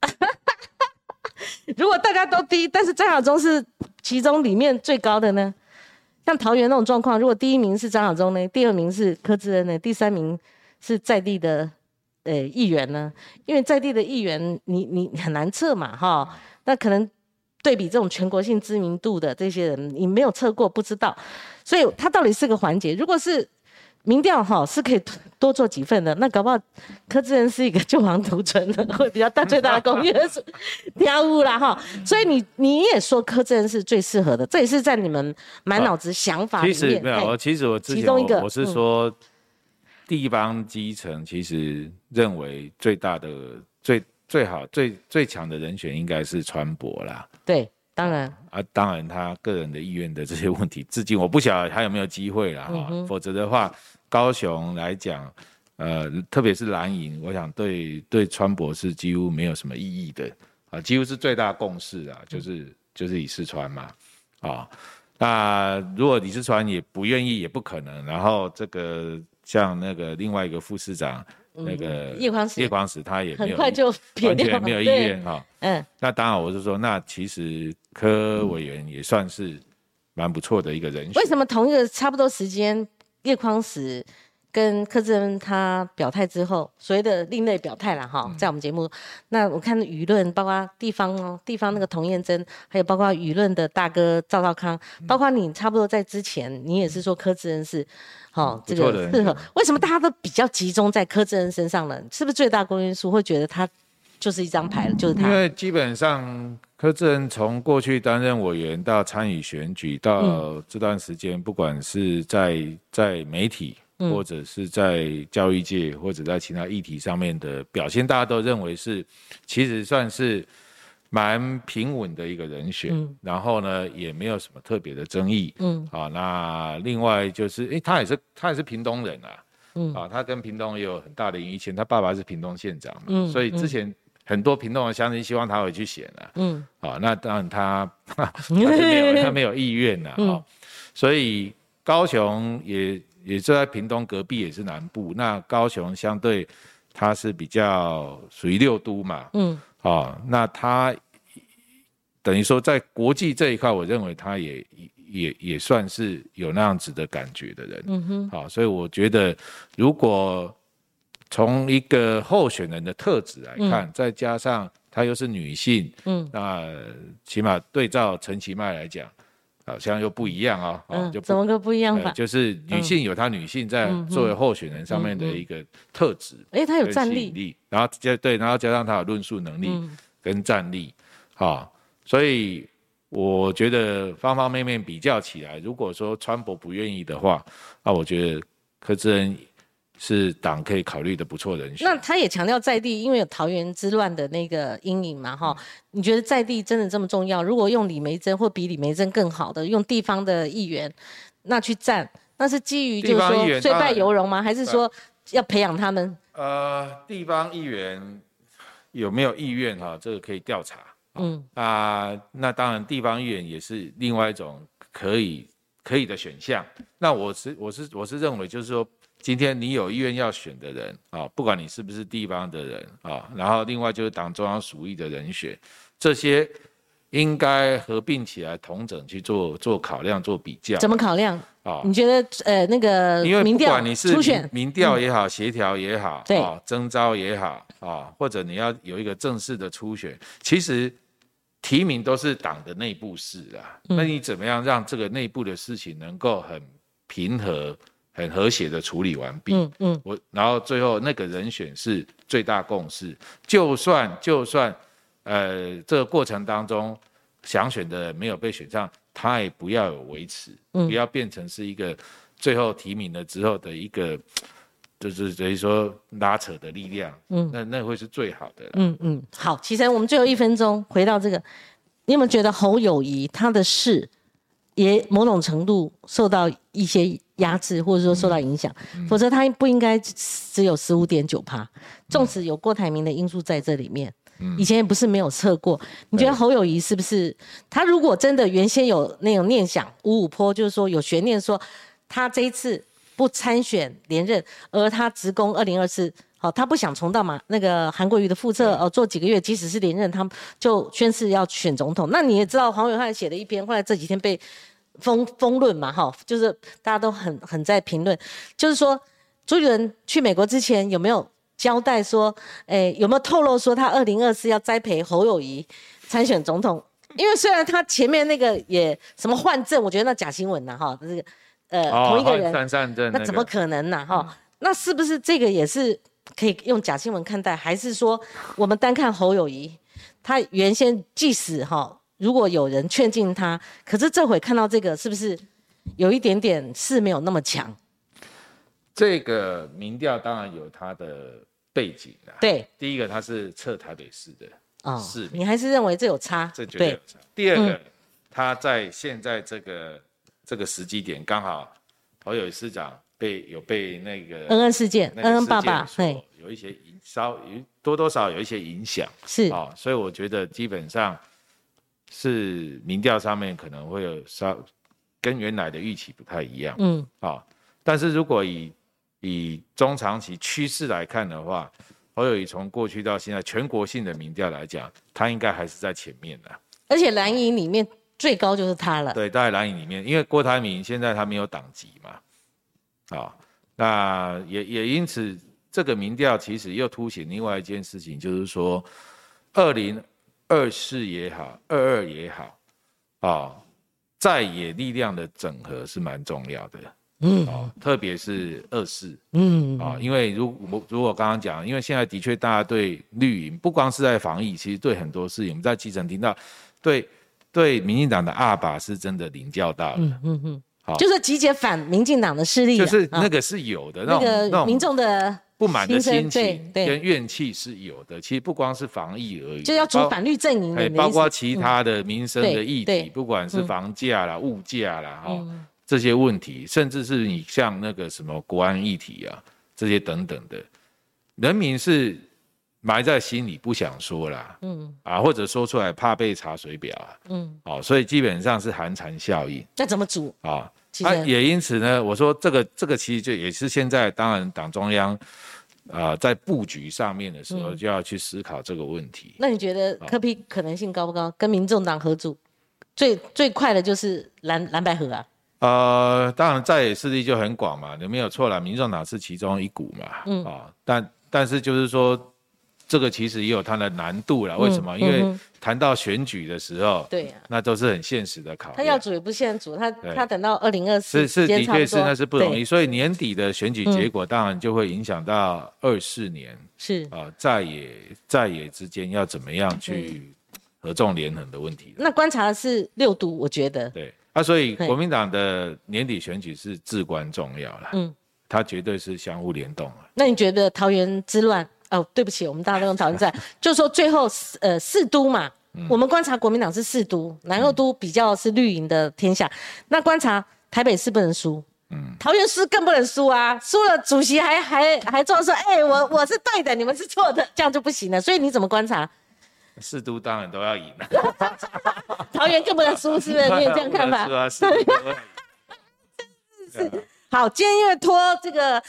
[LAUGHS] 如果大家都低，但是张亚中是其中里面最高的呢？像桃园那种状况，如果第一名是张亚中呢，第二名是柯志恩呢，第三名是在地的呃议员呢？因为在地的议员，你你很难测嘛，哈。那可能对比这种全国性知名度的这些人，你没有测过，不知道。所以他到底是个环节。如果是民调哈是可以多做几份的，那搞不好柯志恩是一个救亡图存的，会比较大最大的公约数 [LAUGHS] 跳舞啦哈。所以你你也说柯志恩是最适合的，这也是在你们满脑子想法里面。其实没有，其实我其中一个我是说，地方基层其实认为最大的最最好最最强的人选应该是川博啦。对。当然啊，当然他个人的意愿的这些问题，至今我不晓得还有没有机会了哈。否则的话，高雄来讲，呃，特别是蓝营，我想对对川博是几乎没有什么意义的啊，几乎是最大共识啊，就是就是李世川嘛啊。那如果李世川也不愿意，也不可能。然后这个像那个另外一个副市长。那个叶光石，叶光石他也很快就完全没有意愿哈。嗯，那当然我是说，那其实柯委员也算是蛮不错的一个人选。为什么同一个差不多时间，叶匡石跟柯志恩他表态之后，所谓的另类表态了哈，在我们节目，那我看舆论，包括地方哦，地方那个童燕珍，还有包括舆论的大哥赵少康，包括你差不多在之前，你也是说柯志恩是。好，这个适合。为什么大家都比较集中在柯志恩身上呢？是不是最大公因数会觉得他就是一张牌，就是他？因为基本上柯志恩从过去担任委员到参与选举，到这段时间，不管是在在媒体，或者是在教育界，或者在其他议题上面的表现，大家都认为是其实算是。蛮平稳的一个人选，然后呢，也没有什么特别的争议。嗯，啊，那另外就是，哎，他也是他也是屏东人啊，嗯，啊，他跟屏东也有很大的以前他爸爸是屏东县长嘛，嗯，所以之前很多屏东的乡亲希望他回去选啊，嗯，啊，那当然他 [LAUGHS] 他没有他没有意愿呐，啊，所以高雄也也就在屏东隔壁，也是南部，那高雄相对它是比较属于六都嘛，嗯。啊，那他等于说在国际这一块，我认为他也也也算是有那样子的感觉的人。嗯哼，好，所以我觉得如果从一个候选人的特质来看，再加上她又是女性，嗯，那起码对照陈其迈来讲。好像又不一样啊，嗯，就怎么个不一样法？就是女性有她女性在作为候选人上面的一个特质，哎，她有战力，然后加对，然后加上她有论述能力跟战力，好，所以我觉得方方面面比较起来，如果说川博不愿意的话，那我觉得柯志恩。是党可以考虑的不错人选。那他也强调在地，因为有桃园之乱的那个阴影嘛，哈。你觉得在地真的这么重要？如果用李梅珍或比李梅珍更好的，用地方的议员，那去站，那是基于就是说虽败犹荣吗？还是说要培养他们？呃，地方议员有没有意愿哈？这个可以调查。嗯啊，那当然地方议员也是另外一种可以可以的选项。那我是我是我是认为就是说。今天你有意愿要选的人啊，不管你是不是地方的人啊，然后另外就是党中央属意的人选，这些应该合并起来同整去做做考量、做比较。怎么考量啊？你觉得呃那个因为不管你是民调也好、协调也好、对征召也好啊，或者你要有一个正式的初选，其实提名都是党的内部事啊。那你怎么样让这个内部的事情能够很平和？很和谐的处理完毕，嗯嗯，我然后最后那个人选是最大共识，就算就算，呃，这个过程当中想选的人没有被选上，他也不要有维持，不要变成是一个最后提名了之后的一个，就是等于说拉扯的力量，嗯，那那会是最好的，嗯嗯，好，其实我们最后一分钟回到这个，你有没有觉得侯友谊他的事也某种程度受到一些？压制或者说受到影响，否则他不应该只有十五点九趴。纵使有郭台铭的因素在这里面，以前也不是没有测过。你觉得侯友谊是不是？他如果真的原先有那种念想五五坡，就是说有悬念，说他这一次不参选连任，而他直攻二零二四，好，他不想重蹈嘛那个韩国瑜的覆辙，哦，做几个月，即使是连任，他就宣誓要选总统。那你也知道，黄伟汉写了一篇，后来这几天被。风风论嘛，哈，就是大家都很很在评论，就是说朱立伦去美国之前有没有交代说，诶，有没有透露说他二零二四要栽培侯友谊参选总统？因为虽然他前面那个也什么换证，我觉得那假新闻呐，哈，这个呃同一个人，那怎么可能呢？哈，那是不是这个也是可以用假新闻看待？还是说我们单看侯友谊，他原先即使哈？如果有人劝进他，可是这回看到这个，是不是有一点点是没有那么强？这个民调当然有它的背景啊。对，第一个他是测台北市的哦，是，你还是认为这有差？这绝对有差。第二个，他在现在这个这个时机点，刚好侯友市长被有被那个恩恩事件，恩恩爸爸对，有一些影稍有多多少有一些影响是啊，所以我觉得基本上。是民调上面可能会有稍跟原来的预期不太一样，嗯，啊，但是如果以以中长期趋势来看的话，侯友宜从过去到现在全国性的民调来讲，他应该还是在前面的。而且蓝营里面最高就是他了。对，在蓝营里面，因为郭台铭现在他没有党籍嘛，啊，那也也因此这个民调其实又凸显另外一件事情，就是说二零。二四也好，二二也好，啊，在野力量的整合是蛮重要的，嗯，啊，特别是二四，嗯，啊，因为如我如果刚刚讲，因为现在的确大家对绿营，不光是在防疫，其实对很多事情，我们在基层听到，对对，民进党的阿爸是真的领教到了，嗯嗯嗯，好，就是集结反民进党的势力，就是那个是有的，那个民众的。不满的心情跟怨气是有的，其实不光是防疫而已，就要组反绿阵营，哎，包括其他的民生的议题，不管是房价啦、物价啦，哈，这些问题，甚至是你像那个什么国安议题啊，这些等等的，人民是埋在心里不想说啦，嗯，啊，或者说出来怕被查水表啊，嗯，哦，所以基本上是寒蝉效应。那怎么煮啊？啊，也因此呢，我说这个这个其实就也是现在当然党中央。啊，在布局上面的时候，就要去思考这个问题。那你觉得科批可能性高不高？跟民众党合组，最最快的就是蓝蓝白河啊。呃，当然在野势力就很广嘛，你没有错了，民众党是其中一股嘛，嗯啊，但但是就是说，这个其实也有它的难度了。为什么？因为谈到选举的时候，对呀，那都是很现实的考验。他要组也不现在组，他他等到二零二四是是的确是那是不容易，所以年底的选举结果当然就会影响到二四年是啊，在野在野之间要怎么样去合纵连横的问题。那观察的是六度，我觉得对。啊，所以国民党的年底选举是至关重要了，嗯，它绝对是相互联动了。那你觉得桃园之乱？哦，对不起，我们大家都用桃园在，[LAUGHS] 就是说最后呃四都嘛，我们观察国民党是四都，南二都比较是绿营的天下。那观察台北市不能输，嗯，桃园市更不能输啊，输了主席还还还装说，哎，我我是对的，你们是错的，这样就不行了。所以你怎么观察？四都当然都要赢了，[LAUGHS] 桃园更不能输，是不是？你也这样看法？[LAUGHS] 是啊，是啊，是。好，今天因为拖这个。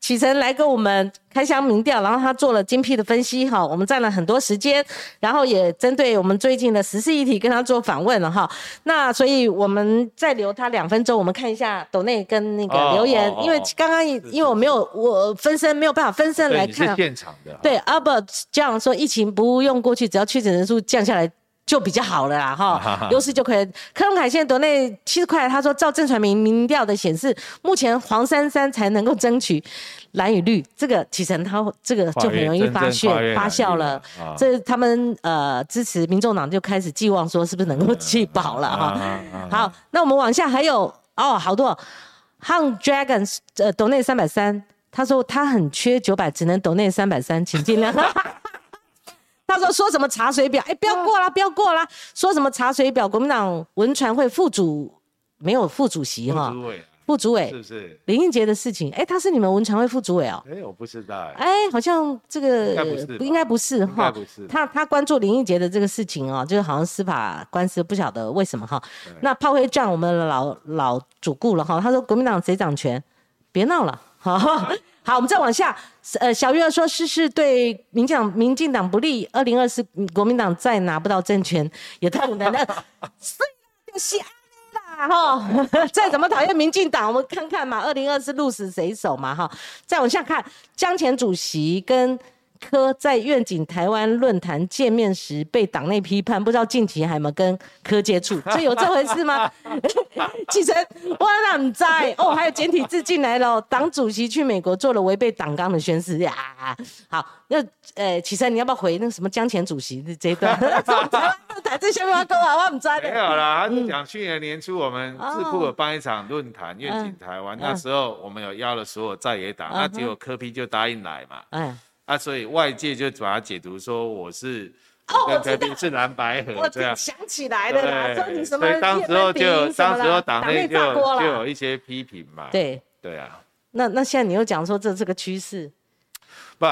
启程来跟我们开箱民调，然后他做了精辟的分析，哈，我们占了很多时间，然后也针对我们最近的时事议题跟他做访问了，哈。那所以我们再留他两分钟，我们看一下斗内跟那个留言，因为刚刚因为我没有我分身没有办法分身来看现场的，对，Albert 这样说，疫情不用过去，只要确诊人数降下来。就比较好了啦，哈，优势就可以。科隆海鲜国内七十块，他说照正传明民调的显示，目前黄珊珊才能够争取蓝与绿，这个启程他这个就很容易发酵发酵了。这他们呃支持民众党就开始寄望说是不是能够寄饱了哈。好，那我们往下还有哦，好多 Hung Dragons 呃斗内三百三，他说他很缺九百，只能斗内三百三，请尽量。他说说什么查水表？哎，不要过啦，不要过啦。说什么查水表？国民党文传会副主没有副主席哈？副主委，是不是林应杰的事情？哎，他是你们文传会副主委哦。哎，我不知道。哎，好像这个应该不是哈。不是。他他关注林应杰的这个事情哦，就是好像司法官司，不晓得为什么哈。那炮灰战我们老老主顾了哈。他说国民党谁掌权？别闹了，好。好，我们再往下。呃，小月说，事事对民进党民进党不利。二零二四国民党再拿不到政权，也太难了。[LAUGHS] 所以就是安啦，哈。[LAUGHS] 再怎么讨厌民进党，我们看看嘛。二零二四鹿死谁手嘛，哈。再往下看，江前主席跟。柯在愿景台湾论坛见面时被党内批判，不知道近期还有没有跟柯接触？[LAUGHS] 这有这回事吗？[LAUGHS] 启程，我哪在？哦，还有简体字进来了。党主席去美国做了违背党纲的宣誓呀。好，那呃，启程你要不要回那什么江前主席的这段？台这下面要跟我，我唔知。没有啦，他是讲去年年初我们智库有办一场论坛愿景台湾，那时候我们有邀了所有在野党，那结果柯批就答应来嘛。哎。啊，所以外界就把它解读说我是哦，我知道是蓝白河这样，想起来的啦，说你什么？所以当时候就当时候党内就就有一些批评嘛。对对啊。那那现在你又讲说这是个趋势，不，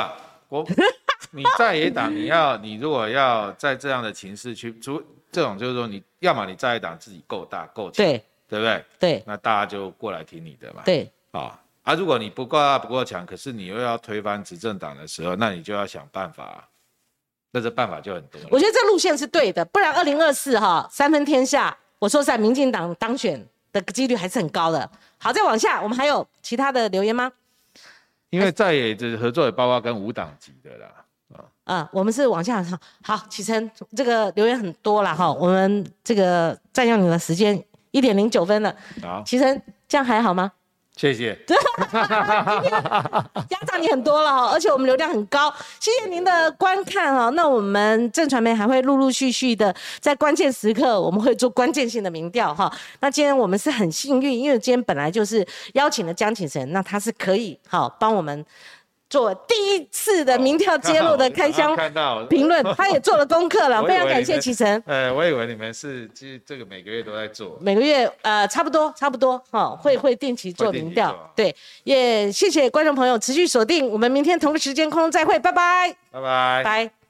我 [LAUGHS] 你在野党你要你如果要在这样的情势去，除这种就是说你要么你在野党自己够大够强，对对不对？对，那大家就过来听你的嘛。对，啊。啊，如果你不够大不够强，可是你又要推翻执政党的时候，那你就要想办法，那这办法就很多。我觉得这路线是对的，不然二零二四哈三分天下，我说实在，民进党当选的几率还是很高的。好，再往下，我们还有其他的留言吗？因为在野的合作也包括跟五党级的啦。啊啊，我们是往下好，好，启程这个留言很多了哈，我们这个占用你的时间一点零九分了。好，启程这样还好吗？谢谢，压榨你很多了哈，而且我们流量很高，谢谢您的观看哈。那我们正传媒还会陆陆续续的在关键时刻，我们会做关键性的民调哈。那今天我们是很幸运，因为今天本来就是邀请了江启臣，那他是可以好帮我们。做第一次的民调揭露的开箱评论，他也做了功课了，[LAUGHS] 非常感谢启程。呃，我以为你们是其实这个每个月都在做，每个月呃差不多差不多哈，会会定期做民调。对，也谢谢观众朋友持续锁定，我们明天同个时间空中再会，拜拜，拜拜，拜。